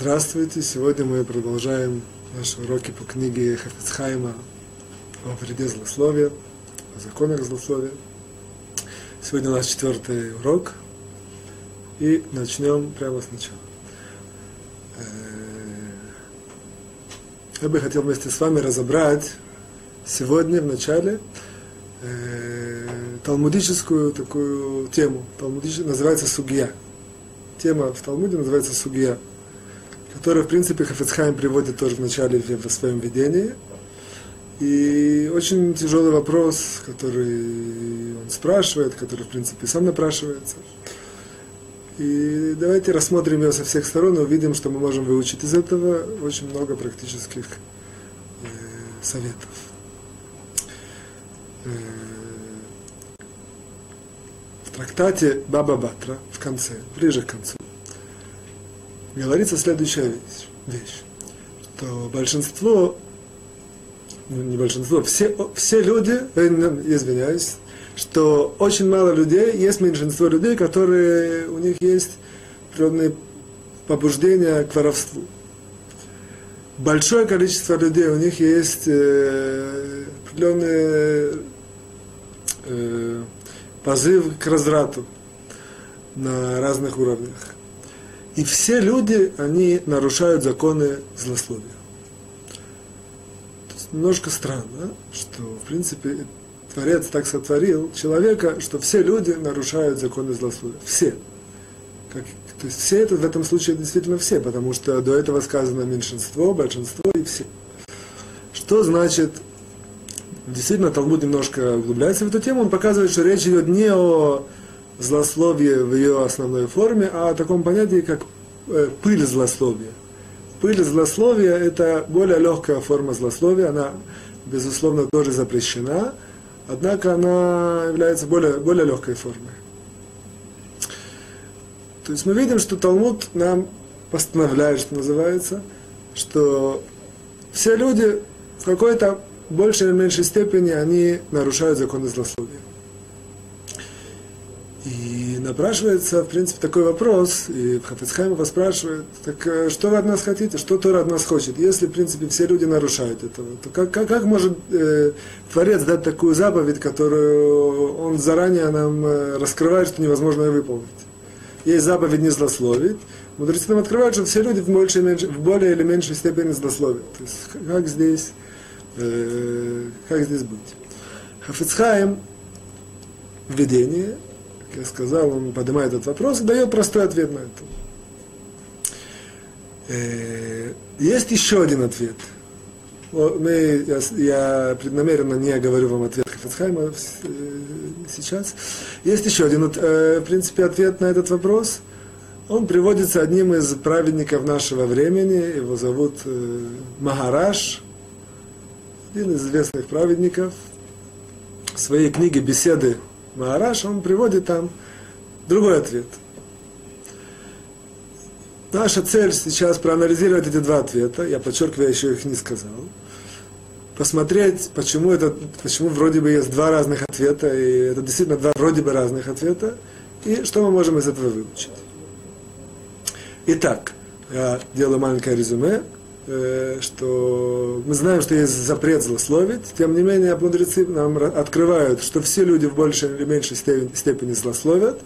Здравствуйте! Сегодня мы продолжаем наши уроки по книге Хафицхайма о вреде злословия, о законах злословия. Сегодня у нас четвертый урок, и начнем прямо сначала. Э, я бы хотел вместе с вами разобрать сегодня в начале э, талмудическую такую тему. Талмудическую называется сугия. Тема в Талмуде называется сугия который, в принципе, Хафицхайм приводит тоже в начале в своем видении. И очень тяжелый вопрос, который он спрашивает, который, в принципе, сам напрашивается. И давайте рассмотрим его со всех сторон и увидим, что мы можем выучить из этого очень много практических э, советов. Э, в трактате Баба Батра в конце, ближе к концу, говорится следующая вещь, что большинство, ну, не большинство, все, все люди, э, извиняюсь, что очень мало людей, есть меньшинство людей, которые, у них есть природные побуждения к воровству. Большое количество людей, у них есть э, определенный э, позыв к разврату на разных уровнях. И все люди, они нарушают законы злословия. Немножко странно, что, в принципе, Творец так сотворил человека, что все люди нарушают законы злословия. Все. Как, то есть все это в этом случае действительно все, потому что до этого сказано меньшинство, большинство и все. Что значит, действительно, Талмуд немножко углубляется в эту тему, он показывает, что речь идет не о злословие в ее основной форме, а о таком понятии, как э, пыль злословия. Пыль злословия – это более легкая форма злословия, она, безусловно, тоже запрещена, однако она является более, более легкой формой. То есть мы видим, что Талмуд нам постановляет, что называется, что все люди в какой-то большей или меньшей степени они нарушают законы злословия. Напрашивается, в принципе, такой вопрос, и Хафицхайм его спрашивает, так э, что вы от нас хотите, что Тора от нас хочет? Если, в принципе, все люди нарушают этого, то как, как, как может э, Творец дать такую заповедь, которую он заранее нам э, раскрывает, что невозможно ее выполнить? Есть заповедь не злословить, мудрецы нам открывают, что все люди в, больше, в более или меньшей степени злословят. То есть как здесь, э, как здесь быть? Хафицхайм в видении как я сказал, он поднимает этот вопрос и дает простой ответ на это. Э, есть еще один ответ. Мы, я, я преднамеренно не говорю вам ответ Хафицхайма э, сейчас. Есть еще один, э, в принципе, ответ на этот вопрос. Он приводится одним из праведников нашего времени. Его зовут Магараш, один из известных праведников. В своей книге «Беседы Маараш, он приводит там другой ответ. Наша цель сейчас проанализировать эти два ответа, я подчеркиваю, я еще их не сказал, посмотреть, почему, это, почему вроде бы есть два разных ответа, и это действительно два вроде бы разных ответа, и что мы можем из этого выучить. Итак, я делаю маленькое резюме. Э, что мы знаем, что есть запрет злословить, тем не менее мудрецы нам открывают, что все люди в большей или меньшей степени злословят.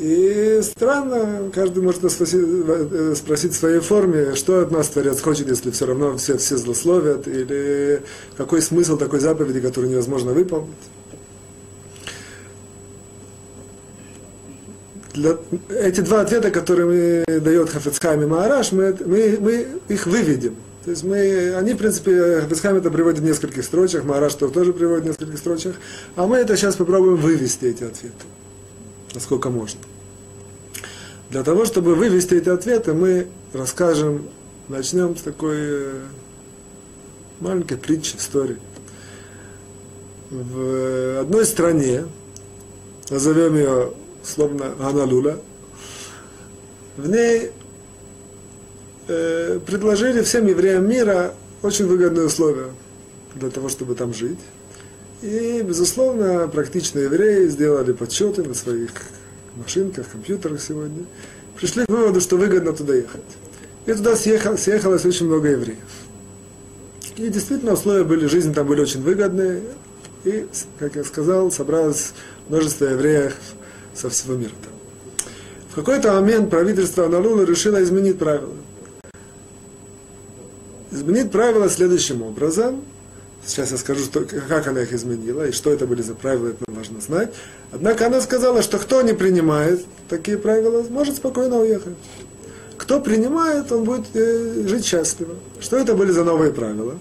И странно, каждый может спросить, э, спросить в своей форме, что от нас Творец хочет, если все равно все, все злословят, или какой смысл такой заповеди, которую невозможно выполнить. Для, эти два ответа, которые мы дает Хафицхайм и Маараш, мы, мы, мы их выведем. То есть мы, они, в принципе, Хафицхайм это приводит в нескольких строчках, Маараш тоже приводит в нескольких строчках, а мы это сейчас попробуем вывести эти ответы, насколько можно. Для того, чтобы вывести эти ответы, мы расскажем, начнем с такой э, маленькой притчи, истории. В одной стране, назовем ее словно Ганалула, в ней э, предложили всем евреям мира очень выгодные условия для того, чтобы там жить. И, безусловно, практичные евреи сделали подсчеты на своих машинках, компьютерах сегодня. Пришли к выводу, что выгодно туда ехать. И туда съехал, съехалось очень много евреев. И действительно условия были, жизнь там были очень выгодные. И, как я сказал, собралось множество евреев со всего мира. В какой-то момент правительство Аналула решило изменить правила. Изменить правила следующим образом. Сейчас я скажу, что, как она их изменила и что это были за правила, это важно знать. Однако она сказала, что кто не принимает такие правила, может спокойно уехать. Кто принимает, он будет э, жить счастливо. Что это были за новые правила?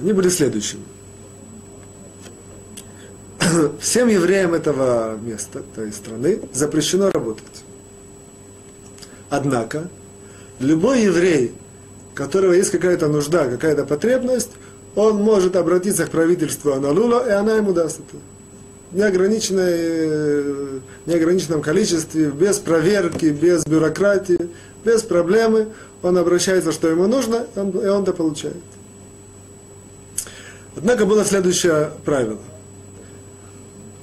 Они были следующими. Всем евреям этого места, той страны, запрещено работать. Однако, любой еврей, у которого есть какая-то нужда, какая-то потребность, он может обратиться к правительству Аналула, и она ему даст это. В неограниченной, неограниченном количестве, без проверки, без бюрократии, без проблемы. Он обращается, что ему нужно, и он это получает. Однако было следующее правило.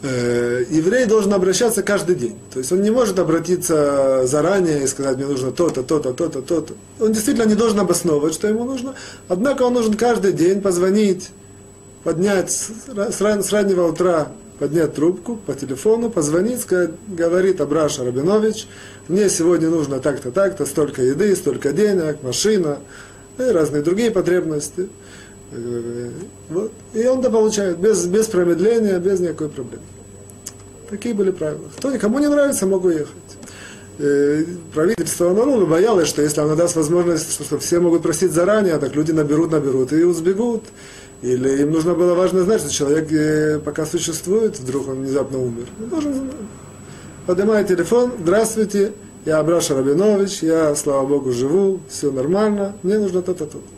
Э, еврей должен обращаться каждый день. То есть он не может обратиться заранее и сказать, мне нужно то-то, то-то, то-то, то-то. Он действительно не должен обосновывать, что ему нужно. Однако он должен каждый день позвонить, поднять с, с раннего утра, поднять трубку по телефону, позвонить, сказать, говорит Абраша Рабинович, мне сегодня нужно так-то, так-то, столько еды, столько денег, машина и разные другие потребности. Э, вот. И он это получает без, без промедления, без никакой проблемы. Такие были правила. Кто никому не нравится, мог уехать. Э, правительство Анарула боялось, что если оно даст возможность, что все могут просить заранее, так люди наберут, наберут и сбегут. Или им нужно было важно знать, что человек э, пока существует, вдруг он внезапно умер. Он должен знать. Поднимает телефон, здравствуйте, я Абраша Рабинович, я, слава Богу, живу, все нормально, мне нужно то-то, то-то. Вот.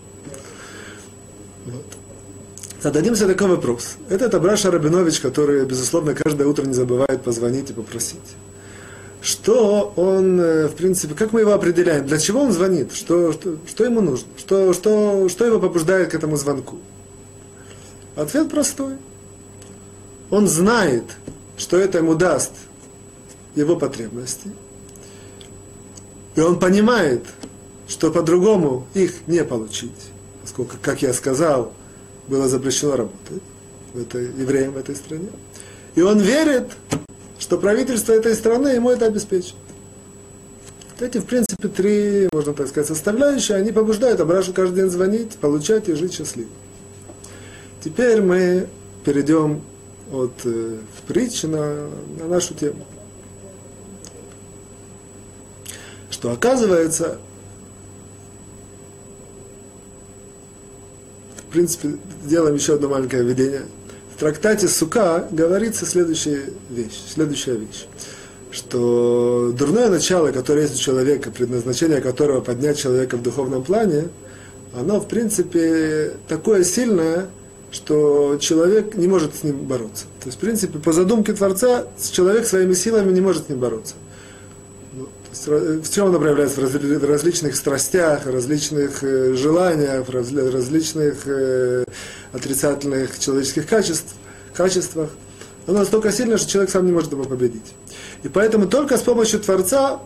Зададимся такой вопрос. Это Абраша Рабинович, который, безусловно, каждое утро не забывает позвонить и попросить. Что он, э, в принципе, как мы его определяем? Для чего он звонит? Что, что, что ему нужно? Что, что, что его побуждает к этому звонку? Ответ простой. Он знает, что это ему даст его потребности. И он понимает, что по-другому их не получить поскольку, как я сказал, было запрещено работать в этой, евреям в этой стране. И он верит, что правительство этой страны ему это обеспечит. Эти, в принципе, три, можно так сказать, составляющие, они побуждают Абрашу каждый день звонить, получать и жить счастливо. Теперь мы перейдем от э, притчи на, на нашу тему. Что оказывается, в принципе, делаем еще одно маленькое введение. В трактате Сука говорится следующая вещь, следующая вещь, что дурное начало, которое есть у человека, предназначение которого поднять человека в духовном плане, оно, в принципе, такое сильное, что человек не может с ним бороться. То есть, в принципе, по задумке Творца, человек своими силами не может с ним бороться. В чем она проявляется? В различных страстях, различных э, желаниях, различных э, отрицательных человеческих качеств, качествах. Она настолько сильна, что человек сам не может его победить. И поэтому только с помощью Творца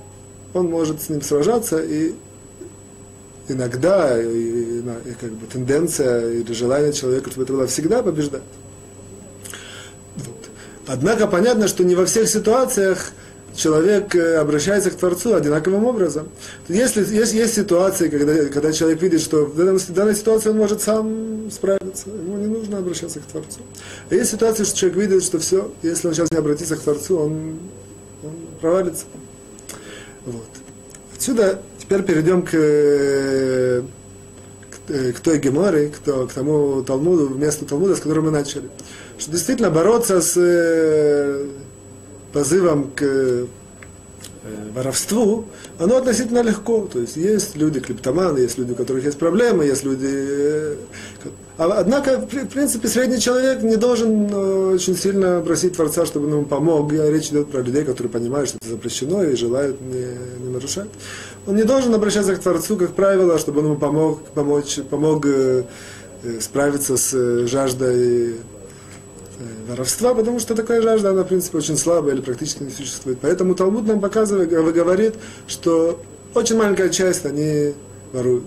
он может с ним сражаться, и иногда и, и, и как бы тенденция или желание человека, чтобы это было всегда, побеждать. Вот. Однако понятно, что не во всех ситуациях человек э, обращается к Творцу одинаковым образом. Если есть, есть ситуации, когда, когда человек видит, что в данной, ситуации он может сам справиться, ему не нужно обращаться к Творцу. А есть ситуации, что человек видит, что все, если он сейчас не обратится к Творцу, он, он провалится. Вот. Отсюда теперь перейдем к, э, к, э, той геморе, к, к тому Талмуду, месту Талмуда, с которым мы начали. Что действительно бороться с позывом к э, воровству, оно относительно легко. То есть есть люди клептоманы, есть люди, у которых есть проблемы, есть люди... Э, а, однако, в принципе, средний человек не должен э, очень сильно просить Творца, чтобы он ему помог. Речь идет про людей, которые понимают, что это запрещено и желают не, не нарушать. Он не должен обращаться к Творцу, как правило, чтобы он ему помог, помочь, помог справиться с жаждой воровства, потому что такая жажда, она, в принципе, очень слабая или практически не существует. Поэтому Талмуд нам показывает, говорит, что Очень маленькая часть они воруют.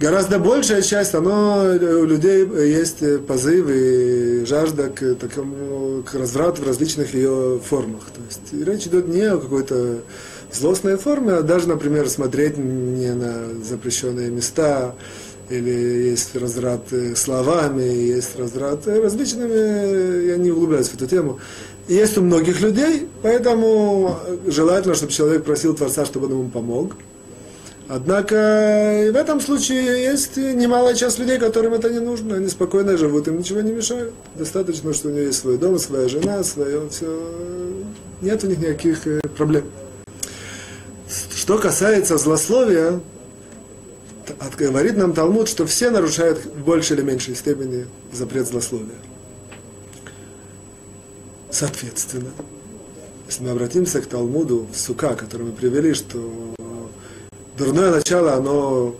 Гораздо большая часть, оно, у людей есть позыв и жажда к, такому, к разврату в различных ее формах. То есть речь идет не о какой-то злостной форме, а даже, например, смотреть не на запрещенные места, или есть разврат словами, есть разврат различными, я не углубляюсь в эту тему. Есть у многих людей, поэтому желательно, чтобы человек просил Творца, чтобы он ему помог. Однако и в этом случае есть немалая часть людей, которым это не нужно. Они спокойно живут, им ничего не мешает. Достаточно, что у них есть свой дом, своя жена, свое все. Нет у них никаких э, проблем. Что касается злословия, говорит нам Талмуд, что все нарушают в большей или меньшей степени запрет злословия. Соответственно, если мы обратимся к Талмуду в Сука, который мы привели, что дурное начало, оно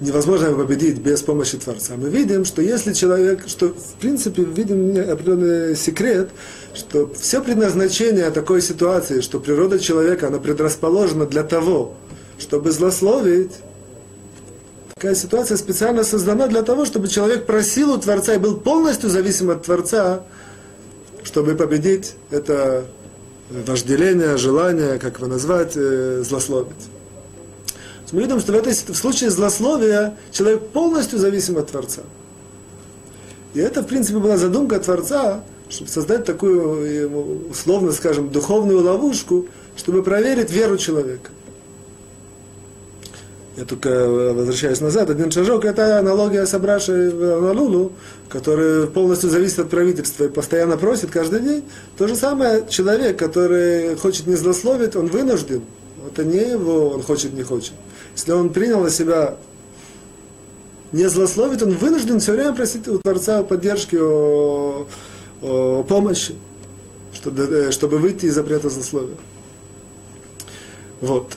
невозможно победить без помощи Творца. Мы видим, что если человек, что в принципе видим определенный секрет, что все предназначение такой ситуации, что природа человека, она предрасположена для того, чтобы злословить, такая ситуация специально создана для того, чтобы человек просил у Творца и был полностью зависим от Творца, чтобы победить это вожделение, желание, как его назвать, э, злословить мы видим, что в, этой, в случае злословия человек полностью зависим от Творца. И это, в принципе, была задумка Творца, чтобы создать такую, условно скажем, духовную ловушку, чтобы проверить веру человека. Я только возвращаюсь назад, один шажок, это аналогия с Абрашей Налулу, который полностью зависит от правительства и постоянно просит каждый день. То же самое человек, который хочет не злословить, он вынужден. Это не его, он хочет, не хочет. Если он принял на себя не злословить, он вынужден все время просить у Творца поддержки, о, о помощи, чтобы, э, чтобы выйти из запрета злословия. Вот.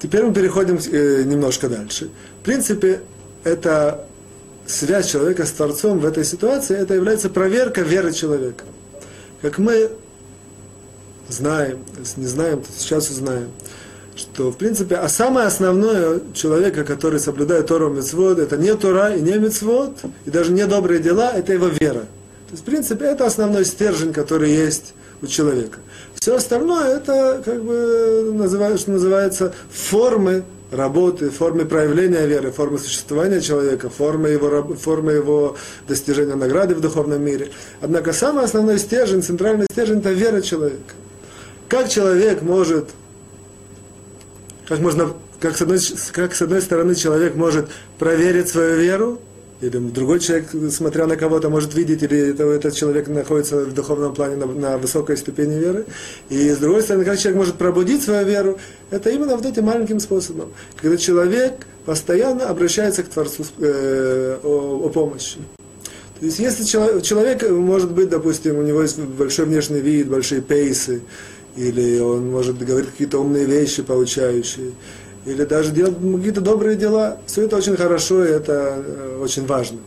Теперь мы переходим э, немножко дальше. В принципе, это связь человека с Творцом в этой ситуации, это является проверка веры человека. Как мы знаем, не знаем, сейчас узнаем, что, в принципе, а самое основное человека, который соблюдает Тору Мецвод, это не Тора и не Мецвод, и даже не добрые дела, это его вера. То есть, в принципе, это основной стержень, который есть у человека. Все остальное это, как бы, называют, что называется, формы работы, формы проявления веры, формы существования человека, формы его, формы его достижения награды в духовном мире. Однако самый основной стержень, центральный стержень – это вера человека. Как человек может как можно, как с, одной, как с одной стороны человек может проверить свою веру, или другой человек, смотря на кого-то, может видеть, или это, этот человек находится в духовном плане на, на высокой ступени веры. И с другой стороны, как человек может пробудить свою веру, это именно вот этим маленьким способом. Когда человек постоянно обращается к Творцу э, о, о помощи. То есть, если человек, человек, может быть, допустим, у него есть большой внешний вид, большие пейсы, или он может говорить какие-то умные вещи, получающие, или даже делать какие-то добрые дела. Все это очень хорошо, и это э, очень важно.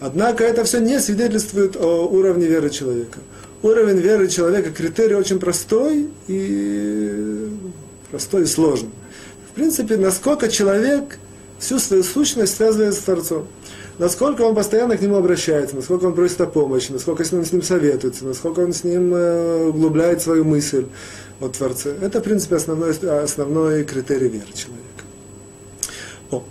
Однако это все не свидетельствует о уровне веры человека. Уровень веры человека критерий очень простой и простой и сложный. В принципе, насколько человек всю свою сущность связывает с Творцом насколько он постоянно к нему обращается, насколько он просит о помощи, насколько он с ним советуется, насколько он с ним э, углубляет свою мысль о Творце. Это, в принципе, основной, основной критерий веры человека. О,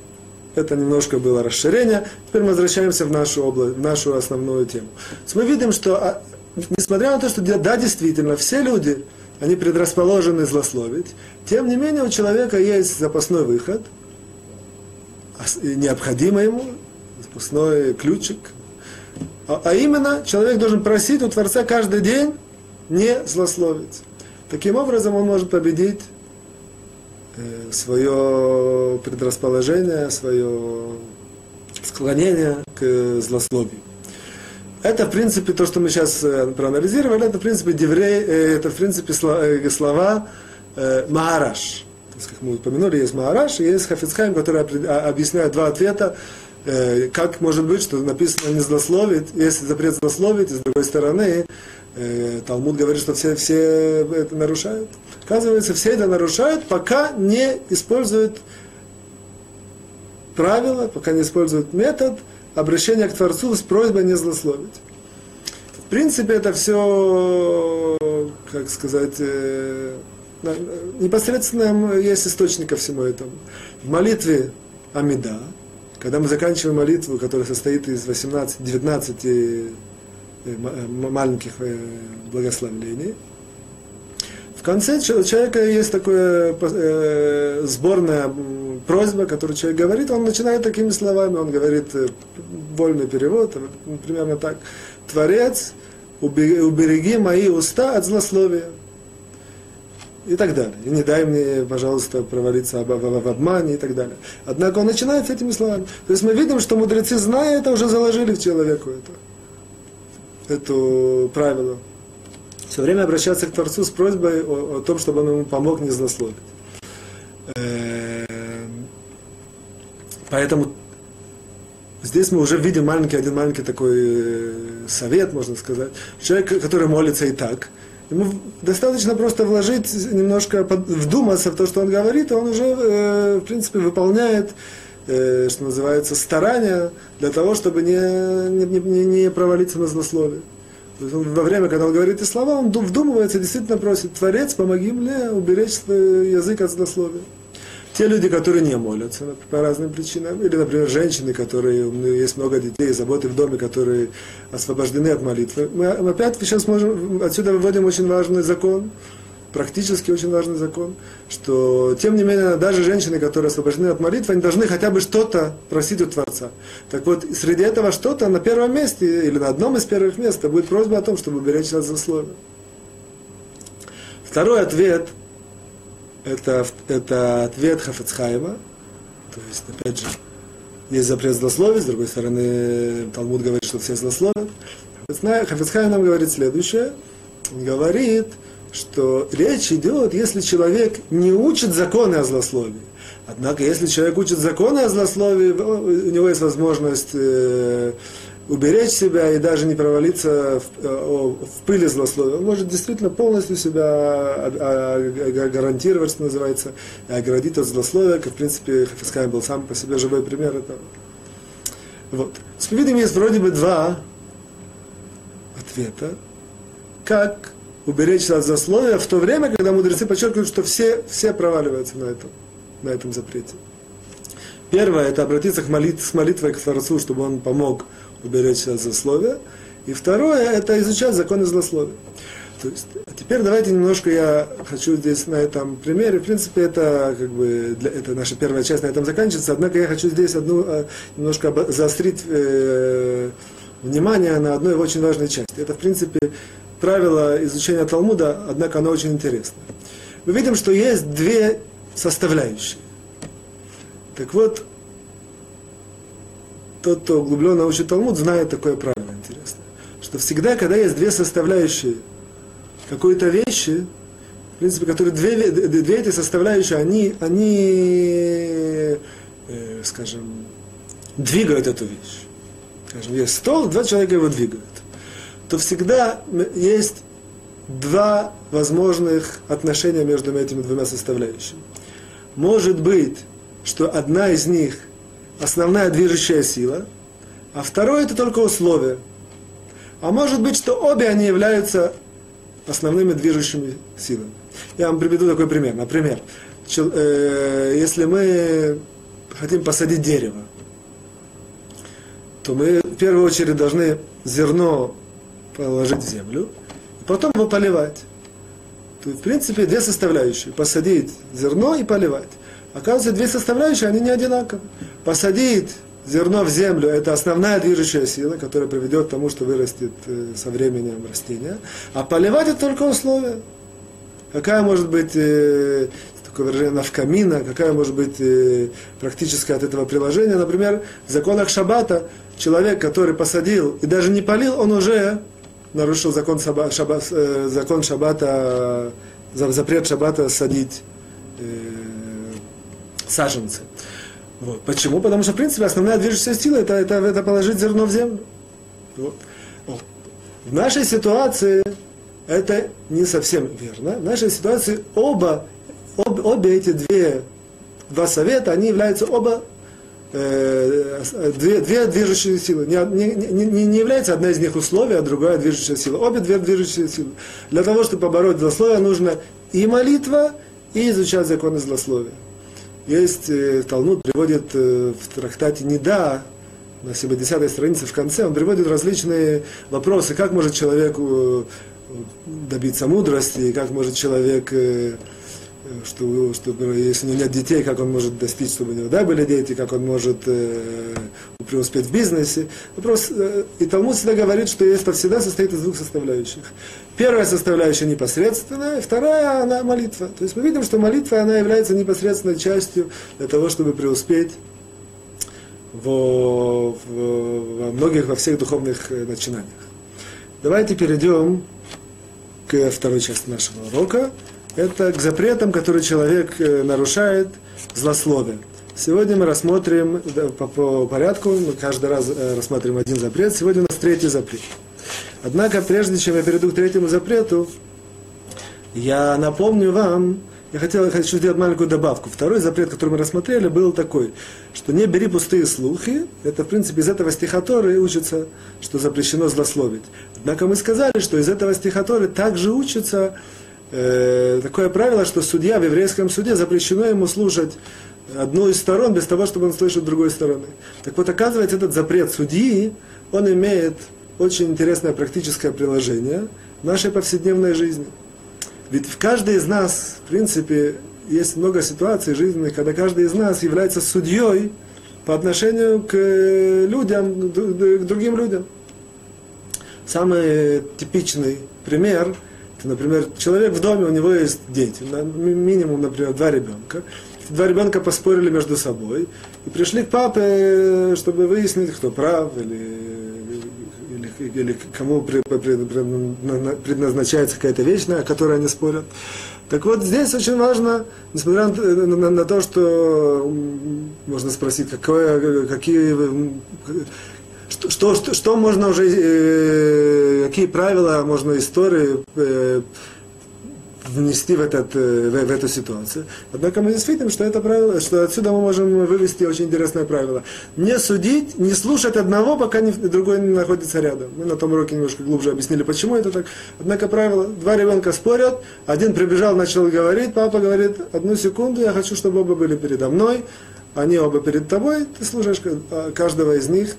это немножко было расширение. Теперь мы возвращаемся в нашу область, в нашу основную тему. мы видим, что, а, несмотря на то, что да, действительно, все люди, они предрасположены злословить, тем не менее у человека есть запасной выход, необходимый ему, запасной ключик. А, а именно, человек должен просить у Творца каждый день не злословить. Таким образом, он может победить э, свое предрасположение, свое склонение к злословию. Это, в принципе, то, что мы сейчас э, проанализировали, это, в принципе, деврей, э, это, в принципе, слова Маараш. То есть, как мы упомянули, есть Маараш и есть Хафицхайм, который а, объясняет два ответа как может быть, что написано не злословить, если запрет злословить, и с другой стороны, э, Талмуд говорит, что все, все это нарушают. Оказывается, все это нарушают, пока не используют правила, пока не используют метод обращения к Творцу с просьбой не злословить. В принципе, это все, как сказать, э, непосредственно есть источник ко всему этому. В молитве Амида, когда мы заканчиваем молитву, которая состоит из 18-19 э, э, маленьких благословлений, в конце человека есть такая э, сборная просьба, которую человек говорит, он начинает такими словами, он говорит э, вольный перевод, примерно так. Творец, убереги мои уста от злословия. И так далее. И не дай мне, пожалуйста, провалиться в, обмане и так далее. Однако он начинает с этими словами. То есть мы видим, что мудрецы, зная это, уже заложили в человеку это, это правило все время обращаться к Творцу с просьбой о, о том, чтобы он ему помог не злословить. Эм, поэтому здесь мы уже видим маленький, один маленький такой э, совет, можно сказать. Человек, который молится и так, ему достаточно просто вложить немножко, вдуматься в то, что он говорит, и он уже, э, в принципе, выполняет э, что называется, старания для того, чтобы не, не, не, не провалиться на злословие. То есть он, во время, когда он говорит эти слова, он вдумывается, действительно просит, Творец, помоги мне уберечь язык от злословия. Те люди, которые не молятся по разным причинам, или, например, женщины, которые, у них есть много детей, заботы в доме, которые освобождены от молитвы, мы опять сейчас можем, отсюда выводим очень важный закон, практически очень важный закон, что, тем не менее, даже женщины, которые освобождены от молитвы, они должны хотя бы что-то просить у Творца. Так вот, среди этого что-то на первом месте, или на одном из первых мест, будет просьба о том, чтобы беречь нас за слово. Второй ответ, это, это ответ Хафецхайма, то есть, опять же, есть запрет злословить, с другой стороны, Талмуд говорит, что все злословят. Хафецхайм нам говорит следующее, он говорит, что речь идет, если человек не учит законы о злословии. Однако, если человек учит законы о злословии, у него есть возможность э, уберечь себя и даже не провалиться в, в пыли злословия. Он может действительно полностью себя гарантировать, что называется, и оградить от злословия, как, в принципе, Хафискай был сам по себе живой пример этого. Вот. С есть вроде бы два ответа, как уберечься от засловия в то время, когда мудрецы подчеркивают, что все, все проваливаются на этом, на этом запрете. Первое – это обратиться к молит, с молитвой к Творцу, чтобы он помог уберечься от засловия. И второе – это изучать законы злословия. То есть, а теперь давайте немножко я хочу здесь на этом примере, в принципе, это как бы для, это наша первая часть на этом заканчивается, однако я хочу здесь одну а, немножко заострить э, внимание на одной очень важной части. Это, в принципе, правило изучения Талмуда, однако оно очень интересное. Мы видим, что есть две составляющие. Так вот, тот, кто углубленно учит Талмуд, знает такое правило интересное, что всегда, когда есть две составляющие какой-то вещи, в принципе, которые две, две эти составляющие, они, они э, скажем, двигают эту вещь. Скажем, есть стол, два человека его двигают то всегда есть два возможных отношения между этими двумя составляющими. Может быть, что одна из них основная движущая сила, а второе это только условие. А может быть, что обе они являются основными движущими силами. Я вам приведу такой пример. Например, э, если мы хотим посадить дерево, то мы в первую очередь должны зерно положить в землю, и потом его поливать. То, в принципе, две составляющие. Посадить зерно и поливать. Оказывается, две составляющие, они не одинаковые. Посадить зерно в землю – это основная движущая сила, которая приведет к тому, что вырастет э, со временем растение. А поливать – это только условие. Какая может быть э, такое выражение навкамина, какая может быть э, практическая от этого приложения. Например, в законах Шаббата человек, который посадил и даже не полил, он уже нарушил закон, шаба, шаба, э, закон шаббата, запрет шаббата садить э, саженцы. Вот. Почему? Потому что, в принципе, основная движущая сила это, это, это положить зерно в землю. Вот. В нашей ситуации это не совсем верно. В нашей ситуации оба, об, обе эти две, два совета, они являются оба две, две движущие силы. Не, не, не, не является одна из них условие, а другая движущая сила. Обе две движущие силы. Для того, чтобы побороть злословие, нужно и молитва, и изучать законы злословия. Есть, э, Талмуд приводит э, в трактате Неда, на 70-й странице в конце, он приводит различные вопросы, как может человек э, добиться мудрости, как может человек что, чтобы, если у него нет детей, как он может достичь, чтобы у него да, были дети, как он может э, преуспеть в бизнесе. Вопрос, э, и Талмуд всегда говорит, что это всегда состоит из двух составляющих. Первая составляющая непосредственная, вторая она молитва. То есть мы видим, что молитва она является непосредственной частью для того, чтобы преуспеть во, в, во многих, во всех духовных э, начинаниях. Давайте перейдем к второй части нашего урока это к запретам, которые человек э, нарушает, злословие. Сегодня мы рассмотрим по, по порядку, мы каждый раз э, рассматриваем один запрет. Сегодня у нас третий запрет. Однако, прежде чем я перейду к третьему запрету, я напомню вам, я хотел, хочу сделать маленькую добавку. Второй запрет, который мы рассмотрели, был такой, что не бери пустые слухи. Это, в принципе, из этого стихоторы учится, что запрещено злословить. Однако мы сказали, что из этого стихоторы также учится э, такое правило, что судья в еврейском суде запрещено ему слушать одну из сторон без того, чтобы он слышал другой стороны. Так вот, оказывается, этот запрет судьи, он имеет очень интересное практическое приложение в нашей повседневной жизни. Ведь в каждой из нас, в принципе, есть много ситуаций жизненных, когда каждый из нас является судьей по отношению к людям, к другим людям. Самый типичный пример – Например, человек в доме, у него есть дети, минимум, например, два ребенка. Два ребенка поспорили между собой и пришли к папе, чтобы выяснить, кто прав или, или, или кому предназначается какая-то вещь, о которой они спорят. Так вот, здесь очень важно, несмотря на, на, на то, что можно спросить, какое, какие что, что, что, можно уже, э, какие правила можно истории э, внести в, этот, э, в, в эту ситуацию. Однако мы здесь видим, что это правило, что отсюда мы можем вывести очень интересное правило. Не судить, не слушать одного, пока не, другой не находится рядом. Мы на том уроке немножко глубже объяснили, почему это так. Однако правило, два ребенка спорят, один прибежал, начал говорить, папа говорит, одну секунду, я хочу, чтобы оба были передо мной они оба перед тобой, ты слушаешь а, каждого из них,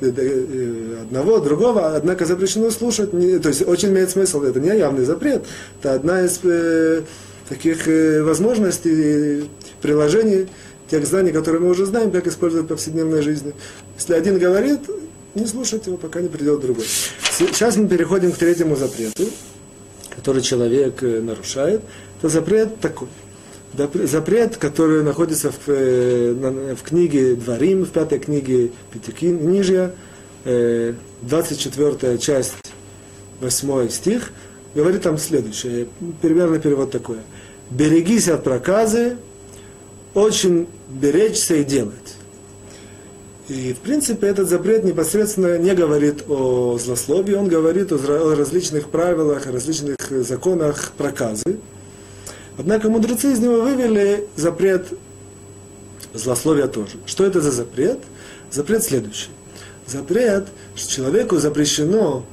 одного, другого, однако запрещено слушать, то есть очень имеет смысл, это не явный запрет, это одна из э, таких э, возможностей, приложений тех знаний, которые мы уже знаем, как использовать в повседневной жизни. Если один говорит, не слушать его, пока не придет другой. Сейчас мы переходим к третьему запрету, который человек э, нарушает. Это запрет такой – запрет, который находится в, э, в книге Дворим, в пятой книге Пятикнижья, 24 э, часть, 8 стих, говорит там следующее, примерно перевод такой. «Берегись от проказы, очень беречься и делать». И, в принципе, этот запрет непосредственно не говорит о злословии, он говорит о различных правилах, о различных законах проказы. Однако мудрецы из него вывели запрет злословия тоже. Что это за запрет? Запрет следующий. Запрет, что человеку запрещено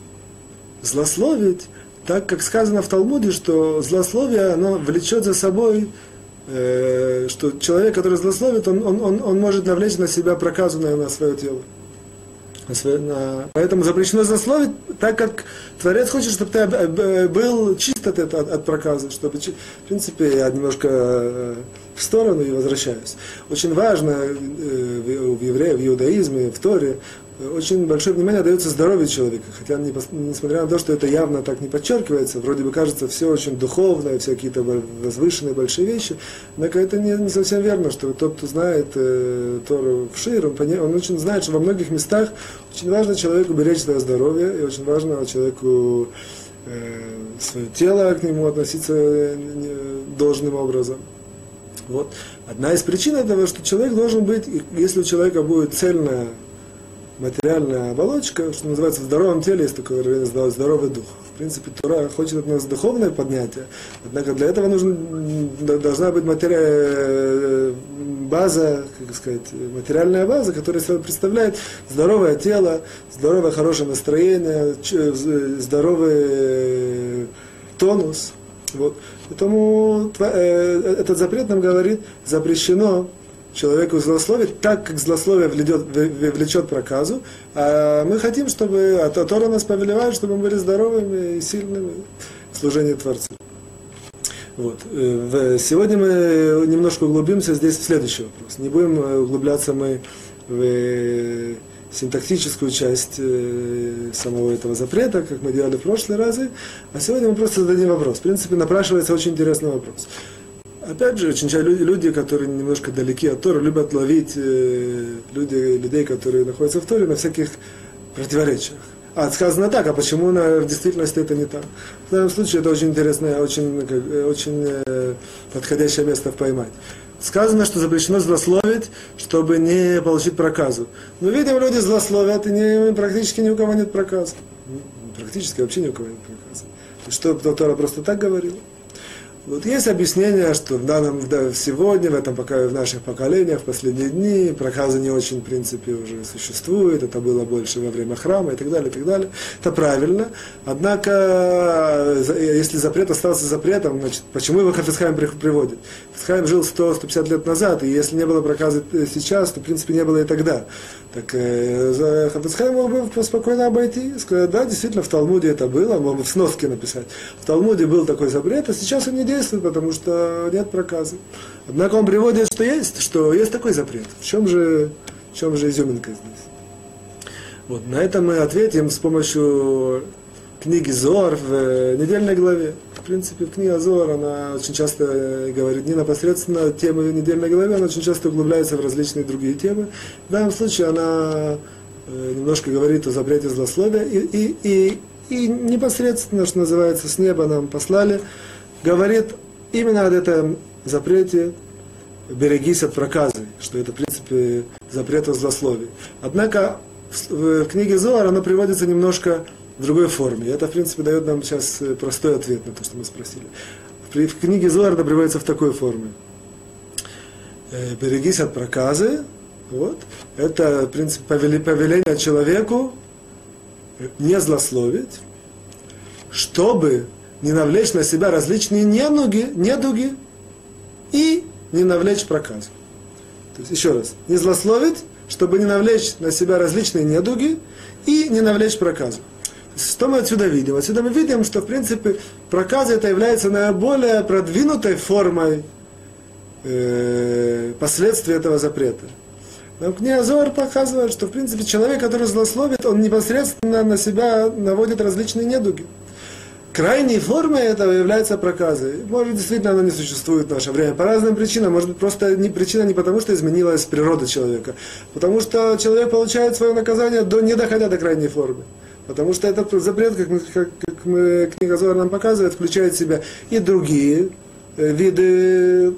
злословить, так как сказано в Талмуде, что злословие, оно влечет за собой, э, что человек, который злословит, он, он, он, он может навлечь на себя проказу на, на свое тело. Поэтому запрещено злословить, так как Творец хочет, чтобы ты был чист от, от, от проказа, чтобы, в принципе, я немножко э, в сторону и возвращаюсь. Очень важно э, в евреев, в иудаизме, в Торе, очень большое внимание дается здоровью человека, хотя несмотря на то, что это явно так не подчеркивается, вроде бы кажется все очень духовное, все какие-то возвышенные большие вещи, однако это не, не совсем верно, что тот, кто знает э, Тору в шир, он, он очень знает, что во многих местах очень важно человеку беречь свое здоровье, и очень важно человеку э, свое тело к нему относиться э, должным образом. Вот. Одна из причин этого, что человек должен быть, если у человека будет цельная материальная оболочка, что называется, в здоровом теле есть такое выражение здоровый дух. принципе, Тора хочет от нас духовное поднятие, однако для этого нужно, должна быть материя, э, база, как сказать, материальная база, которая представляет здоровое тело, здоровое хорошее настроение, здоровый тонус. Вот. Поэтому э, этот запрет нам говорит, запрещено человеку злословить так, как злословие влечет, влечет проказу, а мы хотим, чтобы, а Тора нас повелевает, чтобы мы были здоровыми и сильными в служении Творцу. Вот. Э, сегодня мы немножко углубимся здесь в следующий вопрос. Не будем э, углубляться мы в синтактическую часть э, самого этого запрета, как мы делали в прошлые разы, а сегодня мы просто зададим вопрос. В принципе, напрашивается очень интересный вопрос. Опять же, очень часто люди, которые немножко далеки от Тора, любят ловить э, люди, людей, которые находятся в Торе, на всяких противоречиях. А сказано так, а почему на, в действительности это не так? В данном случае это очень интересное, очень, очень э, подходящее место поймать. Сказано, что запрещено злословить, чтобы не получить проказу. Но видим, люди злословят, и не, практически ни у кого нет проказа. Практически вообще ни у кого нет проказа. Что Тора просто так говорила? Вот есть объяснение, что в данном, да, сегодня, в этом пока в наших поколениях, в последние дни, проказа не очень, в принципе, уже существует, это было больше во время храма и так далее, и так далее. Это правильно. Однако, если запрет остался запретом, значит, почему его Хафицхайм приводит? Хафицхайм жил 100-150 лет назад, и если не было проказа сейчас, то, в принципе, не было и тогда. Так э, мог бы спокойно обойти, сказать, да, действительно, в Талмуде это было, мог бы в сноске написать. В Талмуде был такой запрет, а сейчас он не действует, потому что нет проказа. Однако он приводит, что есть, что есть такой запрет. В чем же, в чем же изюминка здесь? Вот, на это мы ответим с помощью книги Зор в э, недельной главе. В принципе, книга Зор, она очень часто э, говорит не непосредственно темы недельной главы, она очень часто углубляется в различные другие темы. В данном случае она э, немножко говорит о запрете злословия и, и, и, и непосредственно, что называется, с неба нам послали, говорит именно об этом запрете берегись от проказы, что это, в принципе, запрет о злословии. Однако в, книге Зоар оно приводится немножко в другой форме. И это, в принципе, дает нам сейчас э, простой ответ на то, что мы спросили. В книге Зоарда приводится в такой форме. Э, берегись от проказы. Вот. Это, в принципе, повеление человеку не злословить, чтобы не навлечь на себя различные недуги, недуги и не навлечь проказу. То есть, еще раз, не злословить, чтобы не навлечь на себя различные недуги и не навлечь проказу. Что мы отсюда видим? Отсюда мы видим, что, в принципе, проказа это является наиболее продвинутой формой э, последствий этого запрета. Нам книга Зор показывает, что, в принципе, человек, который злословит, он непосредственно на себя наводит различные недуги. Крайней формой этого является проказы. Может, действительно, она не существует в наше время. По разным причинам. Может быть, просто не, причина не потому, что изменилась природа человека. Потому что человек получает свое наказание, до, не доходя до крайней формы. Потому что этот запрет, как, мы, как, как мы, книга Зора нам показывает, включает в себя и другие э, виды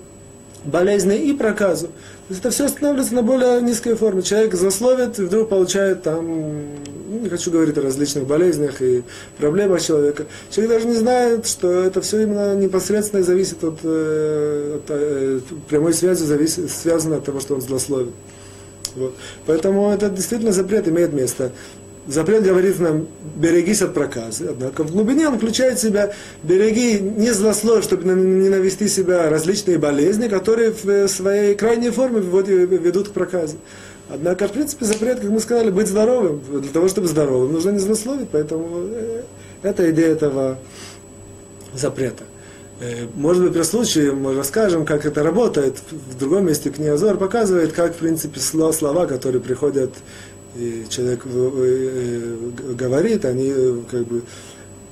болезни и проказу. Это все становится на более низкой форме. Человек засловит и вдруг получает там, ну, не хочу говорить о различных болезнях и проблемах человека. Человек даже не знает, что это все именно непосредственно зависит от, э, от э, прямой связи, зависит, связано от того, что он злословит. Вот. Поэтому этот действительно запрет имеет место запрет говорит нам, берегись от проказы. Однако в глубине он включает в себя, береги не злословие, чтобы не навести себя различные болезни, которые в своей крайней форме ведут к проказе. Однако, в принципе, запрет, как мы сказали, быть здоровым. Для того, чтобы здоровым, нужно не злословить. Поэтому э, это идея этого запрета. Э, может быть, при случае мы расскажем, как это работает. В другом месте книга Зор показывает, как, в принципе, слова, которые приходят и человек э, э, говорит, они э, как бы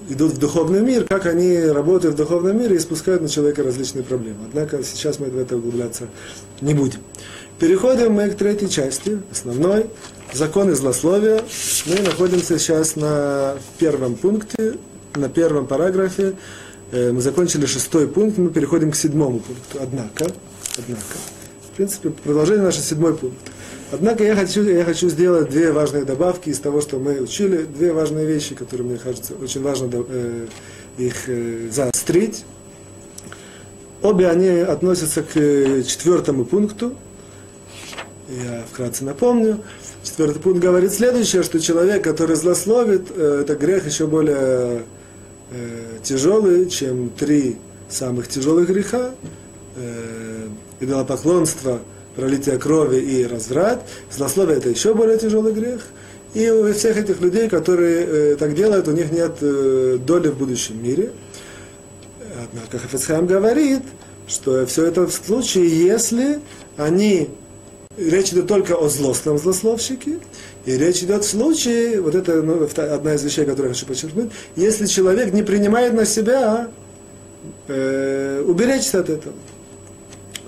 идут в духовный мир, как они работают в духовном мире и спускают на человека различные проблемы. Однако сейчас мы в это углубляться не будем. Переходим мы к третьей части, основной, законы злословия. Мы находимся сейчас на первом пункте, на первом параграфе. Мы закончили шестой пункт, мы переходим к седьмому пункту. Однако, однако, в принципе, продолжение нашего седьмой пункт. Однако я хочу, я хочу сделать две важные добавки из того, что мы учили, две важные вещи, которые, мне кажется, очень важно э, их э, заострить. Обе они относятся к э, четвертому пункту. Я вкратце напомню. Четвертый пункт говорит следующее, что человек, который злословит, э, это грех еще более э, тяжелый, чем три самых тяжелых греха. Э, идолопоклонство, пролитие крови и разврат. Злословие это еще более тяжелый грех. И у всех этих людей, которые э, так делают, у них нет э, доли в будущем мире. Однако Хафицхайм говорит, что все это в случае, если они речь идет только о злостном злословщике, и речь идет в случае, вот это ну, одна из вещей, которую я хочу подчеркнуть, если человек не принимает на себя э, уберечься от этого.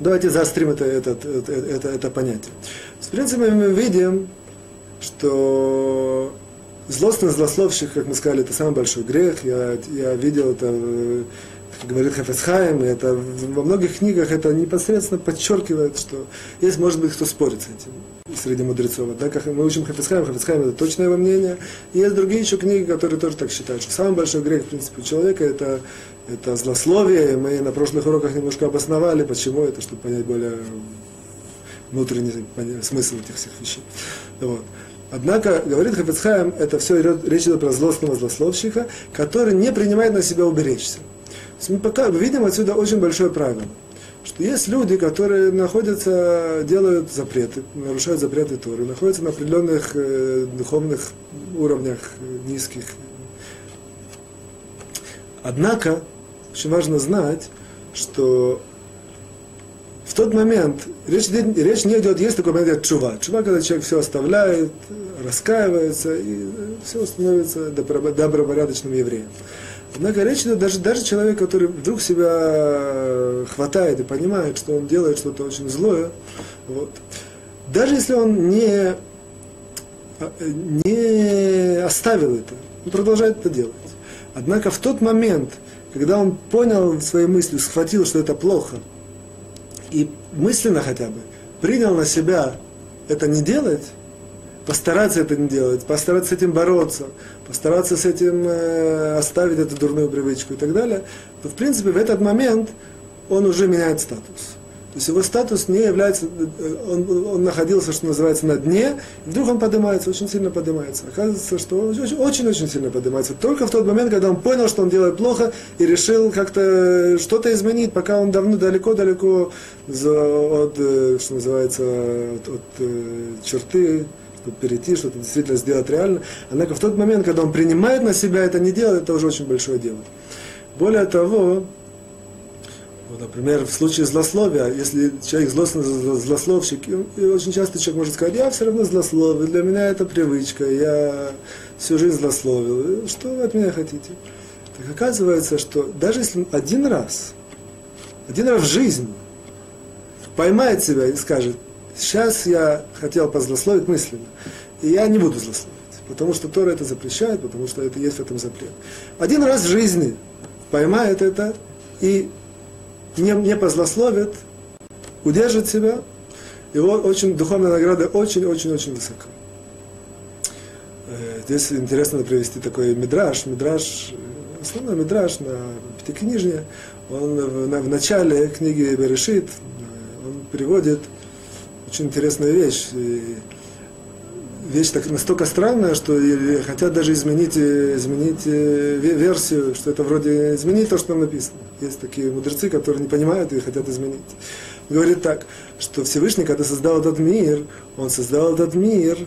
Давайте заострим это, это, это, это, понятие. В принципе, мы видим, что злостный злословщик, как мы сказали, это самый большой грех. Я, я видел это говорит Хафесхайм, это во многих книгах это непосредственно подчеркивает, что есть, может быть, кто спорит с этим среди мудрецов. Да, как мы учим Хафесхайм, Хафесхайм это точное его мнение. И есть другие еще книги, которые тоже так считают, что самый большой грех, в принципе, у человека это, это злословие. Мы на прошлых уроках немножко обосновали, почему это, чтобы понять более внутренний смысл этих всех вещей. Вот. Однако, говорит Хафицхайм, это все речь идет про злостного злословщика, который не принимает на себя уберечься мы пока видим отсюда очень большое правило, что есть люди, которые находятся, делают запреты, нарушают запреты Торы, находятся на определенных э, духовных уровнях э, низких. Однако, очень важно знать, что в тот момент, речь, речь не идет, есть такой момент, как чува. Чува, когда человек все оставляет, раскаивается, и все становится добропорядочным евреем. Однако речь идет даже, даже человек, который вдруг себя хватает и понимает, что он делает что-то очень злое, вот. даже если он не, не оставил это, он продолжает это делать. Однако в тот момент, когда он понял своей мыслью, схватил, что это плохо, и мысленно хотя бы принял на себя это не делать, постараться это не делать, постараться с этим бороться, постараться с этим э, оставить эту дурную привычку и так далее, то в принципе в этот момент он уже меняет статус. То есть его статус не является, э, он, он находился, что называется, на дне, и вдруг он поднимается, очень сильно поднимается. Оказывается, что очень-очень сильно поднимается. Только в тот момент, когда он понял, что он делает плохо, и решил как-то что-то изменить, пока он давно далеко-далеко от, э, что называется, от, от черты чтобы перейти, что-то действительно сделать реально. Однако в тот момент, когда он принимает на себя это не делает, это уже очень большое дело. Более того, например, в случае злословия, если человек злостный злословщик, и, и очень часто человек может сказать, я все равно злословил, для меня это привычка, я всю жизнь злословил. Что вы от меня хотите? Так оказывается, что даже если один раз, один раз в жизни поймает себя и скажет, Сейчас я хотел позлословить мысленно, и я не буду злословить, потому что Тора это запрещает, потому что это есть в этом запрет. Один раз в жизни поймает это и не, не позлословит, удержит себя, его очень, духовная награда очень-очень-очень высока. Э, здесь интересно привести такой мидраж. Мидраж, основной мидраж на пятикнижне, он в, на, в начале книги Берешит, э, он приводит очень интересная вещь. Вещь так, настолько странная, что хотят даже изменить, изменить э, версию, что это вроде изменить то, что там написано. Есть такие мудрецы, которые не понимают и хотят изменить. Говорит так, что Всевышний, когда создал этот мир, он создал этот мир,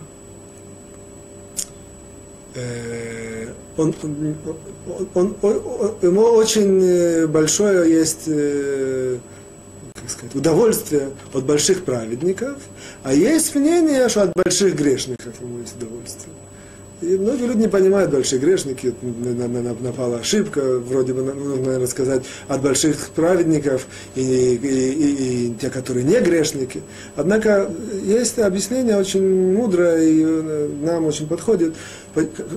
э, он, он, он, он, ему очень э, большое есть как сказать, удовольствие от больших праведников, а есть мнение, что от больших грешников ему есть удовольствие. И многие люди не понимают большие грешники, напала ошибка, вроде бы нужно, наверное, сказать, от больших праведников и, и, и, и те, которые не грешники. Однако есть объяснение очень мудрое и э, нам очень подходит.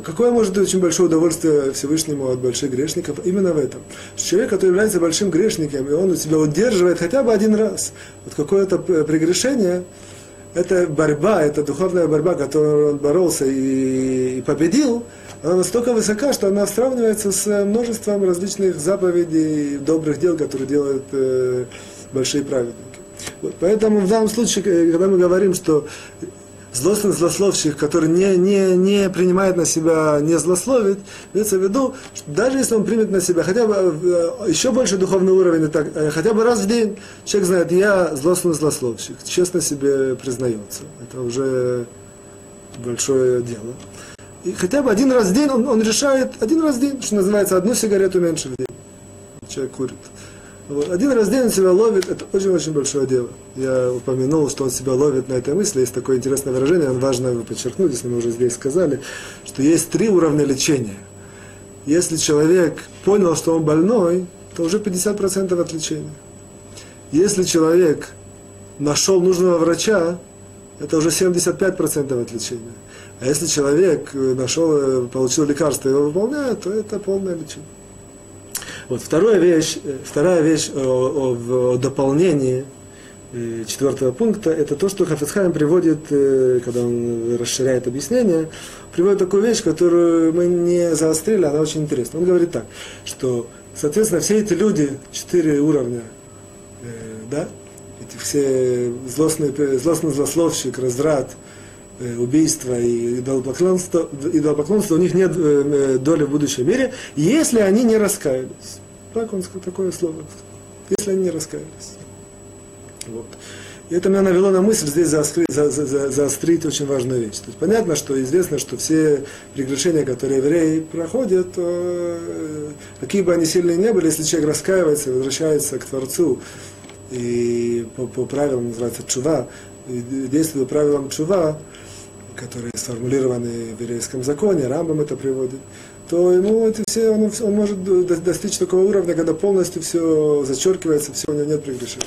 Какое может быть очень большое удовольствие Всевышнему от больших грешников? Именно в этом. Человек, который является большим грешником, и он у себя удерживает хотя бы один раз вот какое-то прегрешение, эта борьба, эта духовная борьба, которую он боролся и, и победил, она настолько высока, что она сравнивается с множеством различных заповедей, добрых дел, которые делают э, большие праведники. Вот, поэтому в данном случае, э, когда мы говорим, что злостный злословщик, который не, не, не принимает на себя, не злословит, имеется в виду, что даже если он примет на себя хотя бы э, еще больше духовный уровень, так, э, хотя бы раз в день, человек знает, я злостный злословщик, честно себе признается. Это уже большое дело. И хотя бы один раз в день он, он решает, один раз в день, что называется, одну сигарету меньше в день. Человек курит. Вот. Один раз в он себя ловит, это очень-очень большое дело. Я упомянул, что он себя ловит на этой мысли. Есть такое интересное выражение, он важно его подчеркнуть, если мы уже здесь сказали, что есть три уровня лечения. Если человек понял, что он больной, то уже 50% от лечения. Если человек нашел нужного врача, это уже 75% от лечения. А если человек нашел, получил лекарство и его выполняет, то это полное лечение. Вот вторая вещь, э, вторая вещь о, о, о дополнении э, четвертого пункта, это то, что Хафицхайм приводит, э, когда он расширяет объяснение, приводит такую вещь, которую мы не заострили, она очень интересна. Он говорит так, что, соответственно, все эти люди, четыре уровня, да, эти все злостный, злостный злословщик, разрад, убийство и идолопоклонство, идолопоклонство, у них нет доли в будущем мире, если они не раскаялись. Так он сказал, такое слово. Если они не раскаялись. Вот. И это меня навело на мысль здесь заострить, за, за, за, заострить очень важную вещь. То есть понятно, что известно, что все прегрешения, которые евреи проходят, э, какие бы они сильные не были, если человек раскаивается, возвращается к Творцу, и по, по правилам называется чува, действует по правилам чува, которые сформулированы в еврейском законе, Рамбам это приводит, то ему это все, он, он может достичь такого уровня, когда полностью все зачеркивается, все, у него нет прегрешения.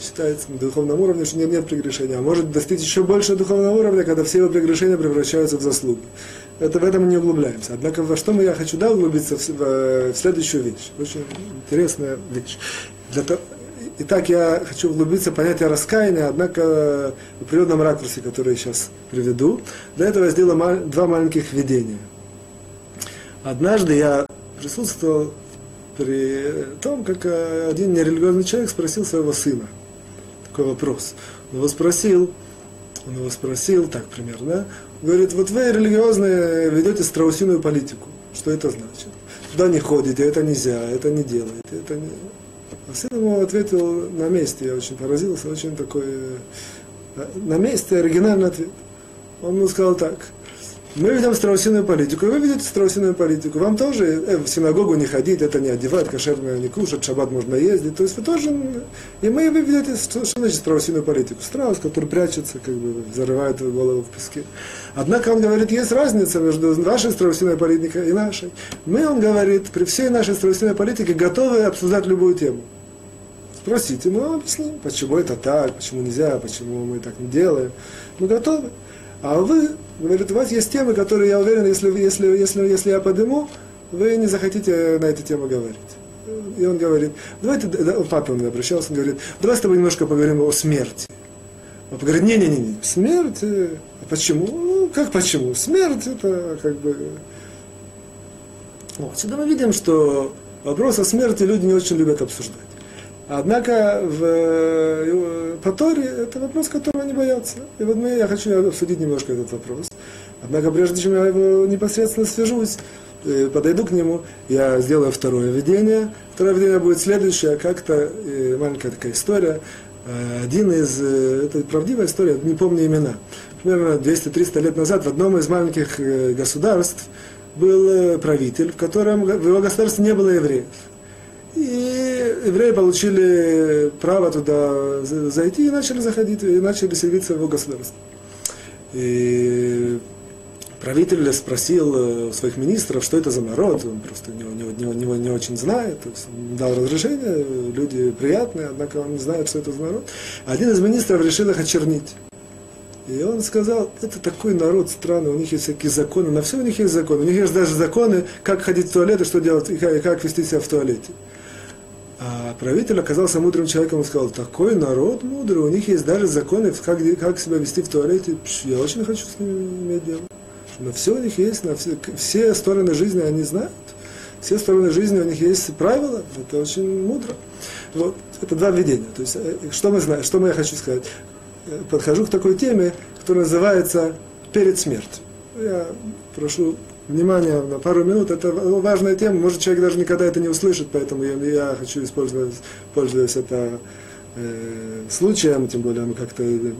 Считается на духовном уровне, что нет, нет прегрешения. А может достичь еще больше духовного уровня, когда все его прегрешения превращаются в заслуги. Это в этом не углубляемся. Однако во что мы я хочу да, углубиться в, в, в следующую вещь. Очень интересная вещь. Для того, Итак, я хочу углубиться в понятие раскаяния, однако в природном ракурсе, который я сейчас приведу. Для этого я сделал два маленьких видения. Однажды я присутствовал при том, как один нерелигиозный человек спросил своего сына такой вопрос. Он его спросил, он его спросил, так примерно, говорит, вот вы религиозные ведете страусиную политику. Что это значит? Туда не ходите, это нельзя, это не делаете, это не... А сын ему ответил на месте, я очень поразился, очень такой, э, на месте оригинальный ответ. Он ему сказал так – мы ведем страусиную политику, и вы ведете страусиную политику. Вам тоже э, в синагогу не ходить, это не одевать, кошерное не кушать, шаббат можно ездить. То есть вы тоже... И мы вы ведете, что, что значит страусиную политику? Страус, который прячется, как бы зарывает голову в песке. Однако он говорит, есть разница между вашей страусиной политикой и нашей. Мы, он говорит, при всей нашей страусиной политике готовы обсуждать любую тему. Спросите, мы вам объясним, почему это так, почему нельзя, почему мы так не делаем. Мы готовы. А вы Говорит, у вас есть темы, которые, я уверен, если, если, если, если я подниму, вы не захотите на эту тему говорить. И он говорит, давайте, папа он обращался, он говорит, давай с тобой немножко поговорим о смерти. Он говорит, не-не-не, смерть, а почему? Ну, как почему? Смерть это как бы... Вот, сюда мы видим, что вопрос о смерти люди не очень любят обсуждать. Однако в, э, по Торе это вопрос, которого они боятся. И вот мы, я хочу обсудить немножко этот вопрос. Однако прежде чем я его непосредственно свяжусь, э, подойду к нему, я сделаю второе видение. Второе видение будет следующее, как-то э, маленькая такая история. Один из, это правдивая история, не помню имена. Примерно 200-300 лет назад в одном из маленьких государств был правитель, в котором в его государстве не было евреев. И евреи получили право туда зайти и начали заходить, и начали селиться в его государство. И правитель спросил э, своих министров, что это за народ, он просто не, не, не, не очень знает, есть дал разрешение, люди приятные, однако он не знает, что это за народ. Один из министров решил их очернить. И он сказал, это такой народ странный, у них есть всякие законы, на все у них есть законы. У них есть даже законы, как ходить в туалет и что делать, и как вести себя в туалете. А правитель оказался мудрым человеком, он сказал, такой народ мудрый, у них есть даже законы, как, как себя вести в туалете. Я очень хочу с ними иметь дело. На все у них есть, на все, все стороны жизни они знают. Все стороны жизни у них есть правила, это очень мудро. Вот, это два введения. То есть, э, что мы знаем, что мы я хочу сказать. Э, подхожу к такой теме, которая называется «Перед смертью». Я прошу внимания на пару минут. Это важная тема. Может, человек даже никогда это не услышит, поэтому я, я хочу использовать, пользуясь это э, случаем, тем более мы как-то э,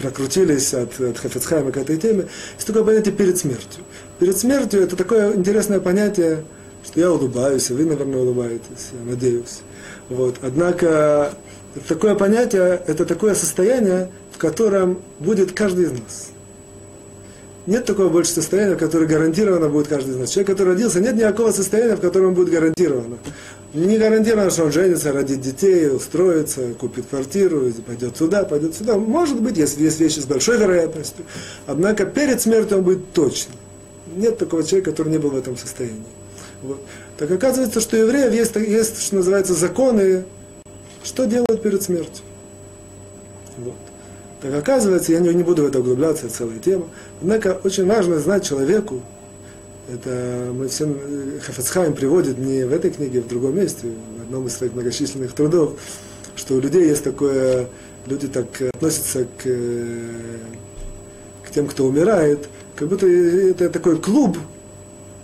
прокрутились от, от Хафецхайма к этой теме. Есть такое понятие перед смертью. Перед смертью это такое интересное понятие, что я улыбаюсь, и вы, наверное, улыбаетесь, я надеюсь. Вот. Однако такое понятие, это такое состояние, в котором будет каждый из нас. Нет такого больше состояния, которое гарантированно будет каждый из нас. Человек, который родился, нет никакого состояния, в котором будет гарантированно. Не гарантированно, что он женится, родит детей, устроится, купит квартиру, пойдет туда, пойдет сюда. Может быть, если есть вещи с большой вероятностью. Однако перед смертью он будет точно. Нет такого человека, который не был в этом состоянии. Вот. Так оказывается, что у евреев есть, есть, что называется, законы, что делают перед смертью. Вот. Так оказывается, я не, буду в это углубляться, целая тема. Однако очень важно знать человеку, это мы все Хафацхайм приводит не в этой книге, а в другом месте, в одном из своих многочисленных трудов, что у людей есть такое, люди так относятся к, к тем, кто умирает, как будто это такой клуб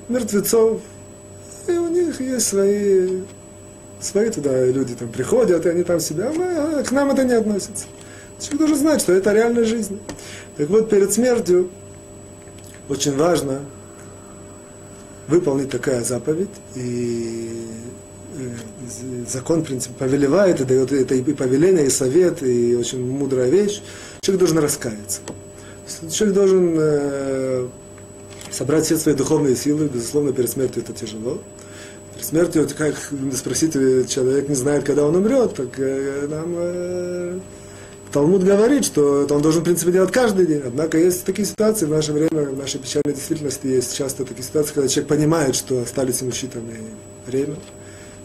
мертвецов, и у них есть свои, свои туда люди там приходят, и они там себя, а мы, а к нам это не относится. Человек должен знать, что это реальная жизнь. Так вот, перед смертью очень важно выполнить такая заповедь, и закон, в принципе, повелевает, и дает это и повеление, и совет, и очень мудрая вещь. Человек должен раскаяться. Человек должен э, собрать все свои духовные силы, безусловно, перед смертью это тяжело. Перед смертью, как спросить, человек не знает, когда он умрет, так э, нам э, Талмуд говорит, что это он должен, в принципе, делать каждый день. Однако есть такие ситуации в наше время, в нашей печальной действительности есть часто такие ситуации, когда человек понимает, что остались ему считанные время,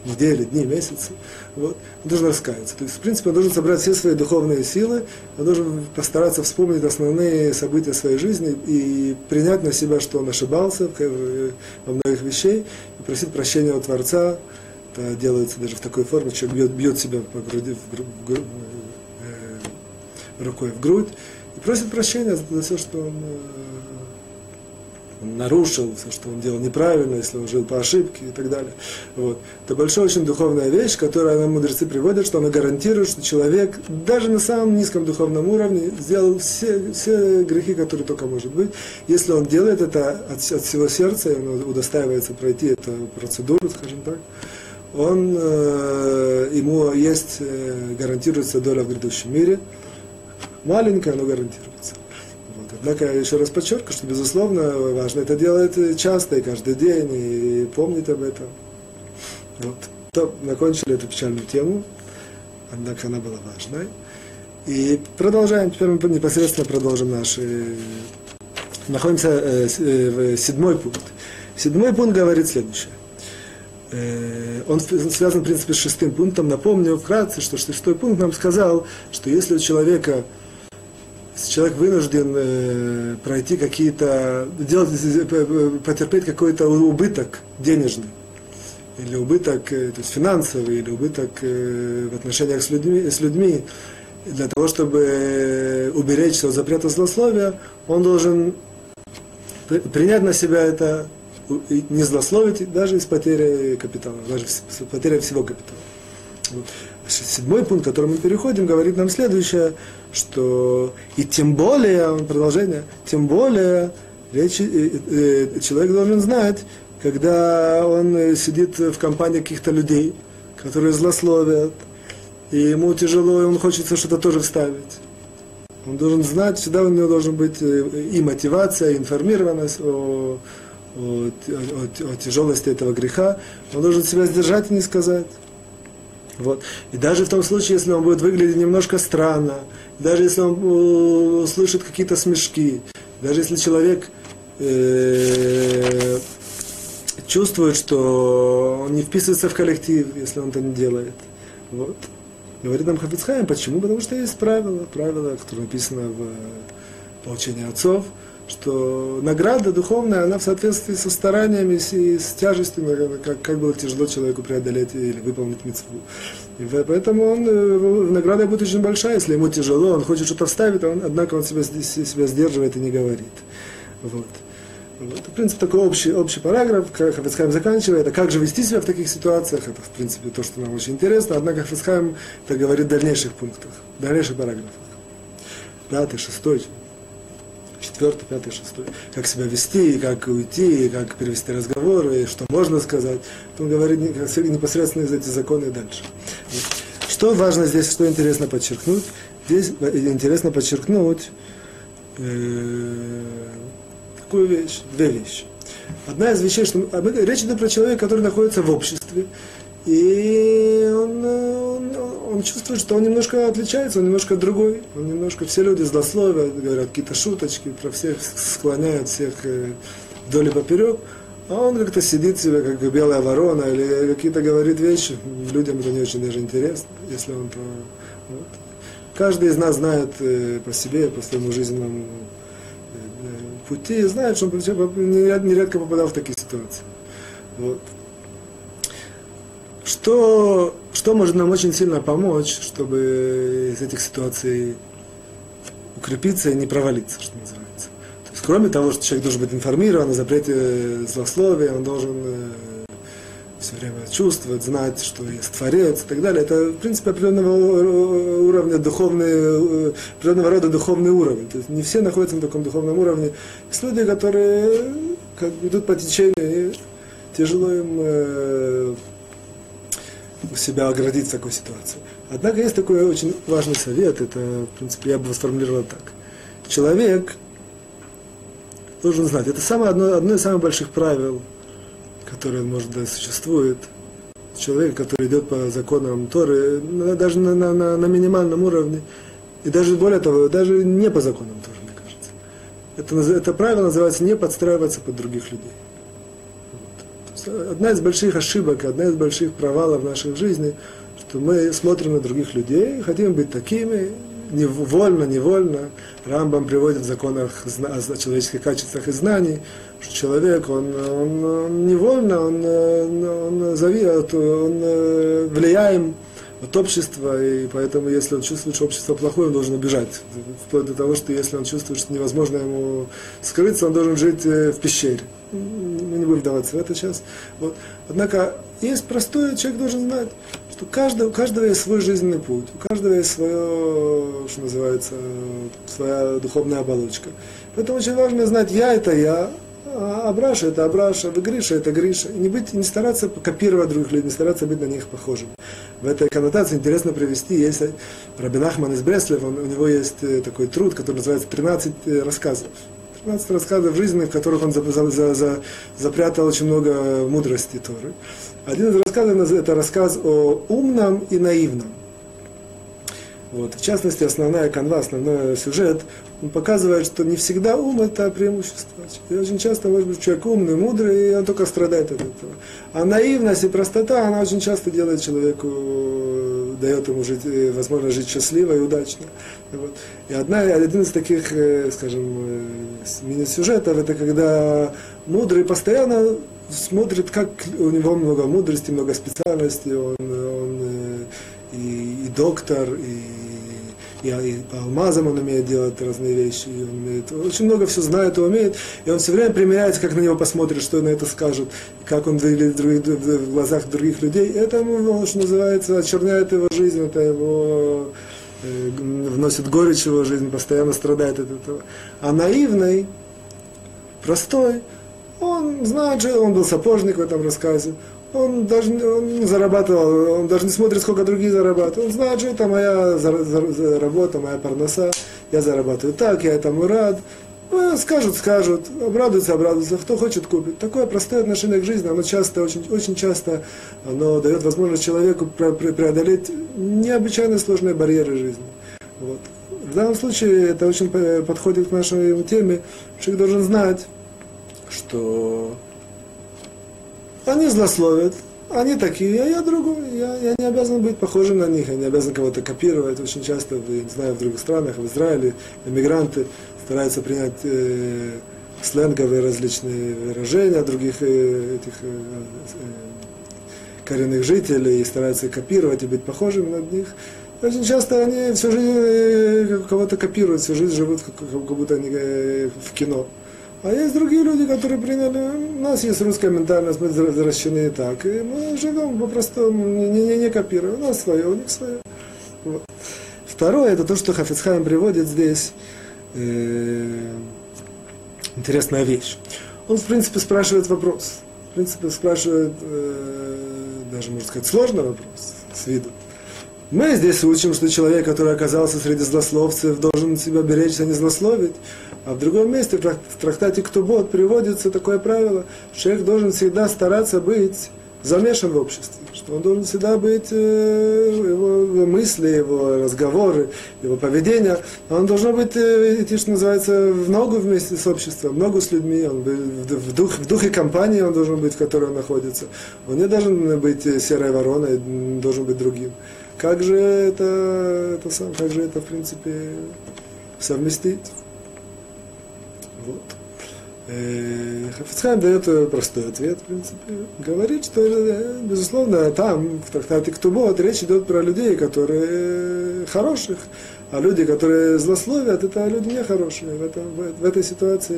недели, дни, месяцы. Вот. Он должен раскаяться. То есть, в принципе, он должен собрать все свои духовные силы, он должен постараться вспомнить основные события своей жизни и принять на себя, что он ошибался во многих вещей, и просить прощения у Творца. Это делается даже в такой форме, человек бьет, бьет себя по груди, в, гру, рукой в грудь и просит прощения за все, что он, э, он нарушил, все, что он делал неправильно, если он жил по ошибке и так далее. Вот. Это большая очень духовная вещь, которую нам мудрецы приводят, что она гарантирует, что человек даже на самом низком духовном уровне сделал все, все грехи, которые только может быть. Если он делает это от, от всего сердца, и он удостаивается пройти эту процедуру, скажем так, он, э, ему есть, э, гарантируется доля в грядущем мире – маленькое, но гарантируется. Однако я еще раз подчеркиваю, что, безусловно, важно это делать часто и каждый день, и помнить об этом. Вот. То, закончили эту печальную тему, однако она была важной. И продолжаем, теперь мы непосредственно продолжим наши... Находимся э, э, в седьмой пункт. Седьмой пункт говорит следующее. Э, он связан, в принципе, с шестым пунктом. Напомню вкратце, что шестой пункт нам сказал, что если у человека человек вынужден э, пройти какие-то, делать, э, потерпеть какой-то убыток денежный, или убыток э, то есть финансовый, или убыток э, в отношениях с людьми, с людьми, для того, чтобы э, уберечься от запрета злословия, он должен принять на себя это, не злословить даже с потерей капитала, даже с потерей всего капитала. Седьмой пункт, к которому мы переходим, говорит нам следующее, что и тем более, продолжение, тем более речь, э, э, человек должен знать, когда он сидит в компании каких-то людей, которые злословят, и ему тяжело, и он хочется что-то тоже вставить. Он должен знать, всегда у него должен быть э, и мотивация, и информированность о, о, о, о тяжелости этого греха. Он должен себя сдержать и не сказать. Вот. И даже в том случае, если он будет выглядеть немножко странно, даже если он э, услышит какие-то смешки, даже если человек э, чувствует, что он не вписывается в коллектив, если он это не делает. Вот. Говорит нам Хафицхайм, почему? Потому что есть правила, правила, которые написаны в получении отцов, что награда духовная, она в соответствии со стараниями и с тяжестью, как, как было тяжело человеку преодолеть или выполнить мецву. И поэтому он, э, награда будет очень большая, если ему тяжело, он хочет что-то вставить, он, однако он себя, себя сдерживает и не говорит. Вот. Вот. В принципе, такой общий, общий параграф, как Хафицхайм заканчивает, а как же вести себя в таких ситуациях, это, в принципе, то, что нам очень интересно, однако Хафицхайм это говорит в дальнейших пунктах, в дальнейших параграфах. Пятый, шестой, четвертый, пятый, шестой. Как себя вести, как уйти, как перевести разговор, и что можно сказать. Он говорит непосредственно из этих законов и дальше. Что важно здесь, что интересно подчеркнуть? Здесь интересно подчеркнуть, э, такую вещь, две вещи. Одна из вещей, что речь идет про человека, который находится в обществе, и он, он, он чувствует, что он немножко отличается, он немножко другой, он немножко, все люди злословят, говорят какие-то шуточки, про всех склоняют, всех э, вдоль и поперек, а он как-то сидит себе, как белая ворона, или какие-то говорит вещи, людям это не очень даже интересно, если он... Вот. Каждый из нас знает э, по себе, по своему жизненному пути, знает, что он нередко попадал в такие ситуации. Вот. Что, что может нам очень сильно помочь, чтобы из этих ситуаций укрепиться и не провалиться, что называется. То есть, кроме того, что человек должен быть информирован о запрете злословия, он должен э, все время чувствовать, знать, что есть Творец и так далее. Это, в принципе, определенного уровня духовный, определенного рода духовный уровень. То есть не все находятся на таком духовном уровне. Есть люди, которые как идут по течению, и тяжело им э, себя оградить в такой ситуации. Однако есть такой очень важный совет, это, в принципе, я бы сформулировал так. Человек должен знать, это самое, одно, одно из самых больших правил – который, может, да, существует, человек, который идет по законам Торы, даже на, на, на, на минимальном уровне, и даже более того, даже не по законам Торы, мне кажется. Это, это правило называется не подстраиваться под других людей. Одна из больших ошибок, одна из больших провалов в нашей жизни, что мы смотрим на других людей, хотим быть такими, невольно, невольно. Рамбам приводит в законах о человеческих качествах и знаний, что человек, он, он, он невольно, он, он, зави, он э, влияем от общества, и поэтому, если он чувствует, что общество плохое, он должен убежать. Вплоть до того, что если он чувствует, что невозможно ему скрыться, он должен жить э, в пещере. Не будем вдаваться в это сейчас. Вот. Однако, есть простой, человек должен знать, что каждого, у каждого есть свой жизненный путь, у каждого есть свое, что называется, своя духовная оболочка. Поэтому очень важно знать, я это я, а Абраша это Абраша, вы Гриша это Гриша. И не, быть, не стараться копировать других людей, не стараться быть на них похожим. В этой коннотации интересно привести, есть Рабин Ахман из Бреслев, он, у него есть э, такой труд, который называется «13 э, рассказов». 13 рассказов жизни, в которых он за, за, за, запрятал очень много мудрости Торы. Один из рассказов это рассказ о умном и наивном. Вот. В частности, основная канва, основной сюжет, он показывает, что не всегда ум – это преимущество. И очень часто, может быть, человек умный, мудрый, и он только страдает от этого. А наивность и простота, она очень часто делает человеку, дает ему жить, э, возможность жить счастливо и удачно. Вот. И одна, один из таких, э, скажем, э, мини-сюжетов, это когда мудрый постоянно смотрит, как у него много мудрости, много специальностей, он, он и, и доктор, и и, и по алмазам он умеет делать разные вещи, и он умеет, очень много все знает и умеет, и он все время примеряется, как на него посмотрит, что на это скажет, как он выглядит в глазах других людей. Это, ему, что называется, очерняет его жизнь, это его э, вносит горечь в его жизнь, постоянно страдает от этого. А наивный, простой, он знает же, он был сапожник в этом рассказе, он даже он зарабатывал, он даже не смотрит, сколько другие зарабатывают. Он знает, что это моя за, за, за работа, моя парноса, я зарабатываю так, я этому рад. Ну, скажут, скажут, обрадуются, обрадуются, кто хочет купить. Такое простое отношение к жизни, оно часто, очень, очень часто, оно дает возможность человеку преодолеть необычайно сложные барьеры жизни. Вот. В данном случае это очень подходит к нашей теме. Человек должен знать, что Они злословят, они такие, а я другой, я, я не обязан быть похожим на них, я не обязан кого-то копировать. Очень часто, я не знаю, в других странах, в Израиле, иммигранты стараются принять э, сленговые различные выражения других э, этих э, э, коренных жителей и стараются копировать и быть похожими на них. Очень часто они всю жизнь э, кого-то копируют, всю жизнь живут, как, будто они э, в кино. А есть другие люди, которые приняли, у нас есть русская ментальность, мы возвращены так, и мы живем по-простому, не, не, не копируем, у нас свое, у них свое. Вот. Второе, это то, что Хафицхайм приводит здесь, э, интересная вещь. Он, в принципе, спрашивает вопрос. В принципе, спрашивает, э, даже, можно сказать, сложный вопрос с виду. Мы здесь учим, что человек, который оказался среди злословцев, должен себя беречься, не злословить. А в другом месте, в трактате Ктубот, приводится такое правило, человек должен всегда стараться быть замешан в обществе, что он должен всегда быть, э, его мысли, его разговоры, его поведение, он должен быть, э, идти, что называется, в ногу вместе с обществом, в ногу с людьми, он в, дух, в духе компании он должен быть, в которой он находится. Он не должен быть серой вороной, должен быть другим. Как же это, это сам, как же это, в принципе, совместить? Вот. Э, Хафицхайм дает простой ответ, в принципе. Говорит, что, э, безусловно, там, в трактате Ктубот, речь идет про людей, которые хороших, а люди, которые злословят, это люди нехорошие. В, этом, в, в этой ситуации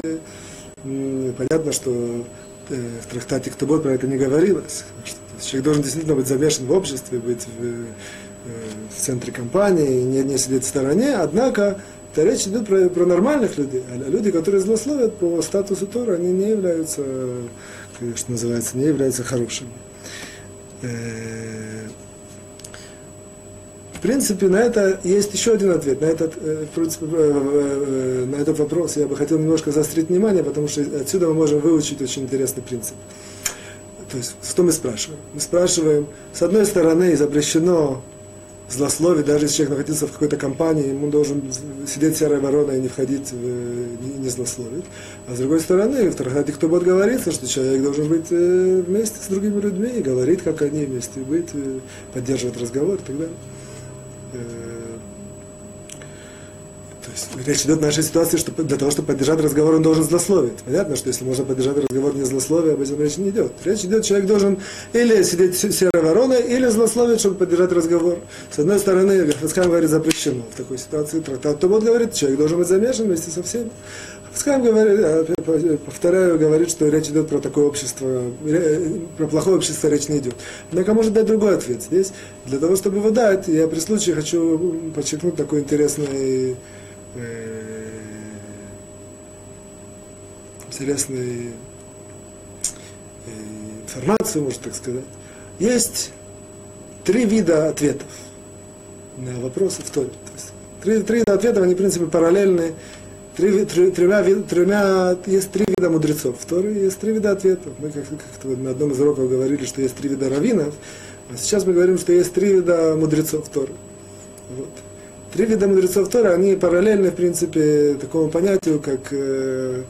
понятно, что э, в трактате Ктубот про это не говорилось. Что человек должен действительно быть замешан в обществе, быть в, в центре компании, не, не сидеть в стороне, однако это речь идет про, про нормальных людей, а люди, которые злословят по статусу Тора, они не являются, что называется, не являются хорошими. Э, в принципе, на это есть еще один ответ. На этот, э, э, на этот вопрос я бы хотел немножко заострить внимание, потому что отсюда мы можем выучить очень интересный принцип. То есть, что мы спрашиваем? Мы спрашиваем, с одной стороны, запрещено злословить, даже если человек находится в какой-то компании, ему должен сидеть серой вороной и не входить, в, не, не злословить. А с другой стороны, в Трахате кто будет говорится, что человек должен быть э, вместе с другими людьми и говорить, как они вместе быть, э, поддерживать разговор и так далее. То есть речь идет в нашей ситуации, что для того, чтобы поддержать разговор, он должен злословить. Понятно, что если можно поддержать разговор не злословие, об этом речь не идет. Речь идет, человек должен или сидеть серой вороной, или злословить, чтобы поддержать разговор. С одной стороны, Хафицкам говорит, запрещено. В такой ситуации трактат Тобот говорит, человек должен быть замешан вместе со всеми. Хафицкам говорит, повторяю, говорит, что речь идет про такое общество, про плохое общество речь не идет. Однако может дать другой ответ. Здесь, для того, чтобы его дать, я при случае хочу подчеркнуть такой интересный э, интересную э, информацию, можно так сказать. Есть три вида ответов на вопросы в Торе. Три, три вида ответов, они, в принципе, параллельны. Три, три, тремя, тремя, есть три вида мудрецов в Торе, есть три вида ответов. Мы как, как на одном из уроков говорили, что есть три вида раввинов, а сейчас мы говорим, что есть три вида мудрецов в Торе. Вот. Три вида мудрецов Тора, они параллельны, в принципе, такому понятию, как э,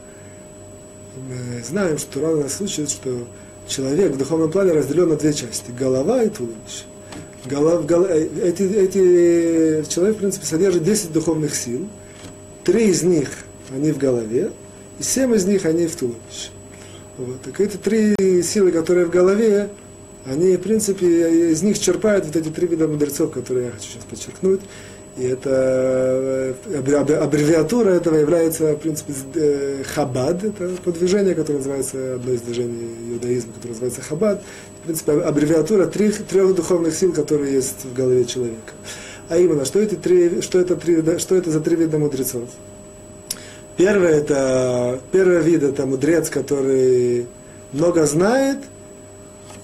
мы знаем, что Тора нас учит, что человек в духовном плане разделен на две части. Голова и туловище. Голов, гол, э, эти, эти, человек, в принципе, содержит 10 духовных сил. Три из них, они в голове, и семь из них, они в туловище. Вот. Так эти три силы, которые в голове, они, в принципе, из них черпают вот эти три вида мудрецов, которые я хочу сейчас подчеркнуть. И это э, аббревиатура этого является, в принципе, э, хабад. Это подвижение, которое называется, одно из движений иудаизма, которое называется хабад. В принципе, аббревиатура трех, трех духовных сил, которые есть в голове человека. А именно, что, эти три, что, это, три, что это за три вида мудрецов? Первое, это, первый вид это мудрец, который много знает,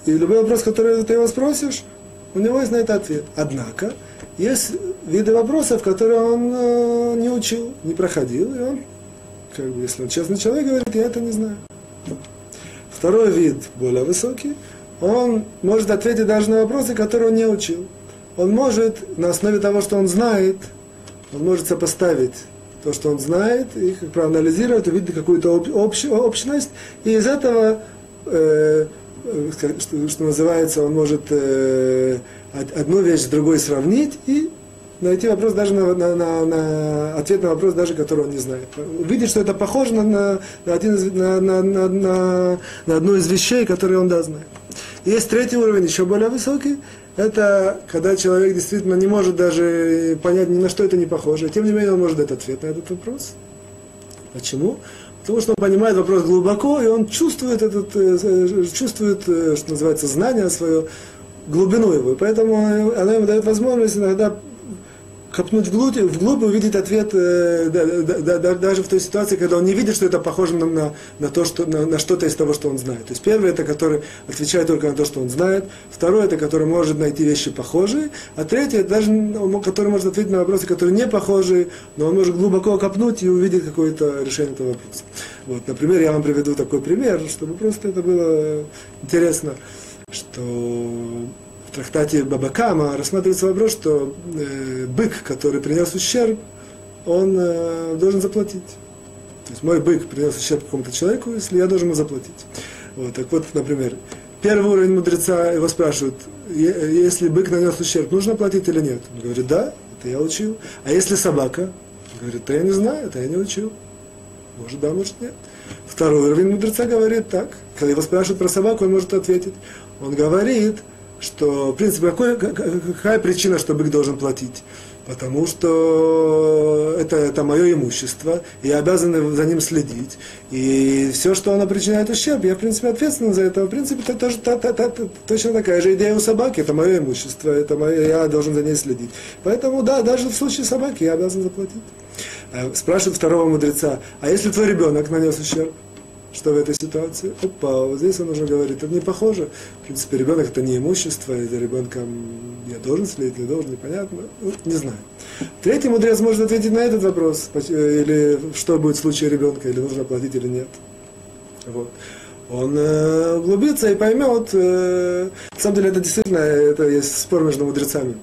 и любой вопрос, который ты его спросишь, у него есть на это ответ. Однако, есть виды вопросов, которые он э, не учил, не проходил, и он, как бы, если он честный человек, говорит, я это не знаю. Второй вид, более высокий, он может ответить даже на вопросы, которые он не учил. Он может, на основе того, что он знает, он может сопоставить то, что он знает, и как проанализировать, увидеть какую-то об, общ, общность, и из этого э, э, что, что называется, он может э, одну вещь с другой сравнить и найти вопрос даже на, на, на, на ответ на вопрос, даже который он не знает. Увидеть, что это похоже на, на, на, один из, на, на, на, на, на одну из вещей, которые он да знает. Есть третий уровень, еще более высокий. Это когда человек действительно не может даже понять, ни на что это не похоже. Тем не менее, он может дать ответ на этот вопрос. Почему? Потому что он понимает вопрос глубоко, и он чувствует, этот, э, чувствует э, что называется, знание свое, глубину его. И поэтому она ему дает возможность иногда копнуть вглубь, вглубь и увидеть ответ э, да, да, да, даже в той ситуации, когда он не видит, что это похоже на, на, на, то, что, на, на что-то из того, что он знает. То есть первый это который отвечает только на то, что он знает, второй это который может найти вещи похожие, а третий это даже который может ответить на вопросы, которые не похожие, но он может глубоко копнуть и увидеть какое-то решение этого вопроса. Вот, например, я вам приведу такой пример, чтобы просто это было интересно, что в трактате Бабакама рассматривается вопрос, что э, бык, который принес ущерб, он э, должен заплатить. То есть мой бык принес ущерб какому-то человеку, если я должен ему заплатить. Вот, так вот, например, первый уровень мудреца его спрашивают, если бык нанес ущерб, нужно платить или нет? Он говорит, да, это я учил. А если собака? Он говорит, да я не знаю, это я не учил. Может да, может нет. Второй уровень мудреца говорит так. Когда его спрашивают про собаку, он может ответить. Он говорит, что, в принципе, какой, какая причина, что бык должен платить? Потому что это, это мое имущество, и я обязан за ним следить. И все, что оно причиняет ущерб, я, в принципе, ответственен за это. В принципе, это тоже та, та, та, точно такая же идея у собаки. Это мое имущество, это мое, я должен за ней следить. Поэтому, да, даже в случае собаки я обязан заплатить. Э, спрашивает второго мудреца, а если твой ребенок нанес ущерб? Что в этой ситуации? Опа, вот здесь он уже говорит, это не похоже. В принципе, ребенок это не имущество, и за ребенком я должен следить, не должен, непонятно. Ну, не знаю. Третий мудрец может ответить на этот вопрос, э, или что будет в случае ребенка, или нужно платить или нет. Вот. Он э, углубится и поймет, э, на самом деле это действительно, это есть спор между мудрецами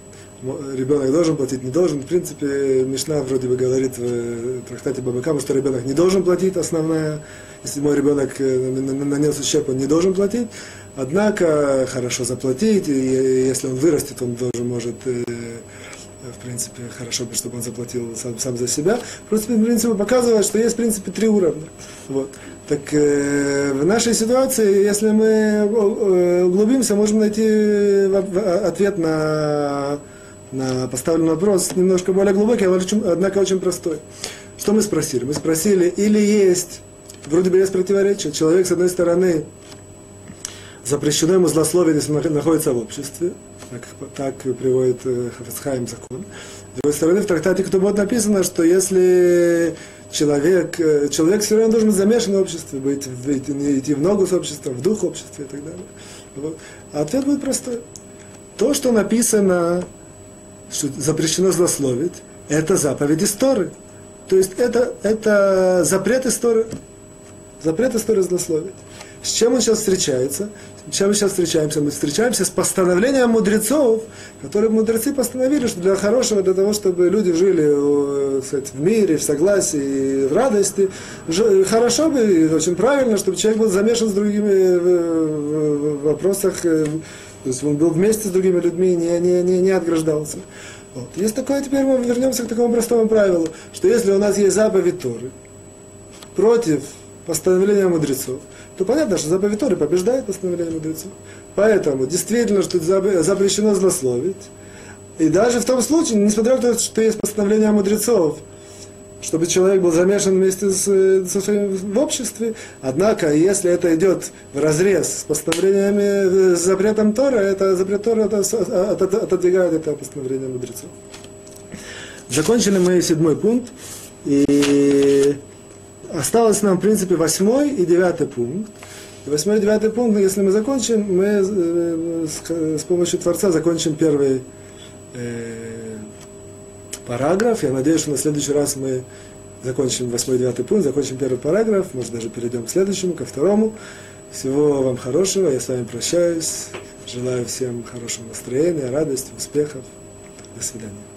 ребенок должен платить, не должен. В принципе, Мишна вроде бы говорит в трактате Бабакама, что ребенок не должен платить, основная, если мой ребенок э, нанес ущерб, он не должен платить. Однако, хорошо заплатить, и если он вырастет, он тоже может э, в принципе, хорошо бы, чтобы он заплатил сам, сам за себя. Просто, в принципе, показывает, что есть, в принципе, три уровня. Вот. Так э, в нашей ситуации, если мы э, углубимся, можем найти ответ на на поставленный вопрос немножко более глубокий, однако очень простой. Что мы спросили? Мы спросили, или есть, вроде бы есть противоречие, человек, с одной стороны, запрещено ему злословие, если он находится в обществе, так, так приводит э, Хафицхайм закон. С другой стороны, в трактате Ктубот написано, что если человек, э, человек все равно должен замешан в обществе, быть, быть, идти в ногу с обществом, в дух общества и так далее. Вот. А ответ будет простой. То, что написано что запрещено злословить, это заповедь истории. То есть это, это запрет истории. Запрет истории злословить. С чем он сейчас встречается? С чем мы сейчас встречаемся? Мы встречаемся с постановлением мудрецов, которые мудрецы постановили, что для хорошего, для того, чтобы люди жили кстати, в мире, в согласии, в радости, хорошо бы, очень правильно, чтобы человек был замешан с другими в вопросах э, то есть он был вместе с другими людьми, не, не, не, не отграждался. Вот. Есть такое, теперь мы вернемся к такому простому правилу, что если у нас есть заповедь Торы против постановления мудрецов, то понятно, что заповедь Торы побеждает постановление мудрецов. Поэтому действительно, что запрещено злословить. И даже в том случае, несмотря на то, что есть постановление мудрецов, чтобы человек был замешан вместе с, со своим в обществе. Однако, если это идет в разрез с постановлениями, с запретом Тора, это запрет Тора это, отодвигает это постановление мудрецов. Закончили мы седьмой пункт. И осталось нам, в принципе, восьмой и девятый пункт. И восьмой и девятый пункт, если мы закончим, мы э, с помощью Творца закончим первый э, параграф. Я надеюсь, что на следующий раз мы закончим восьмой девятый пункт, закончим первый параграф, может даже перейдем к следующему, ко второму. Всего вам хорошего, я с вами прощаюсь. Желаю всем хорошего настроения, радости, успехов. До свидания.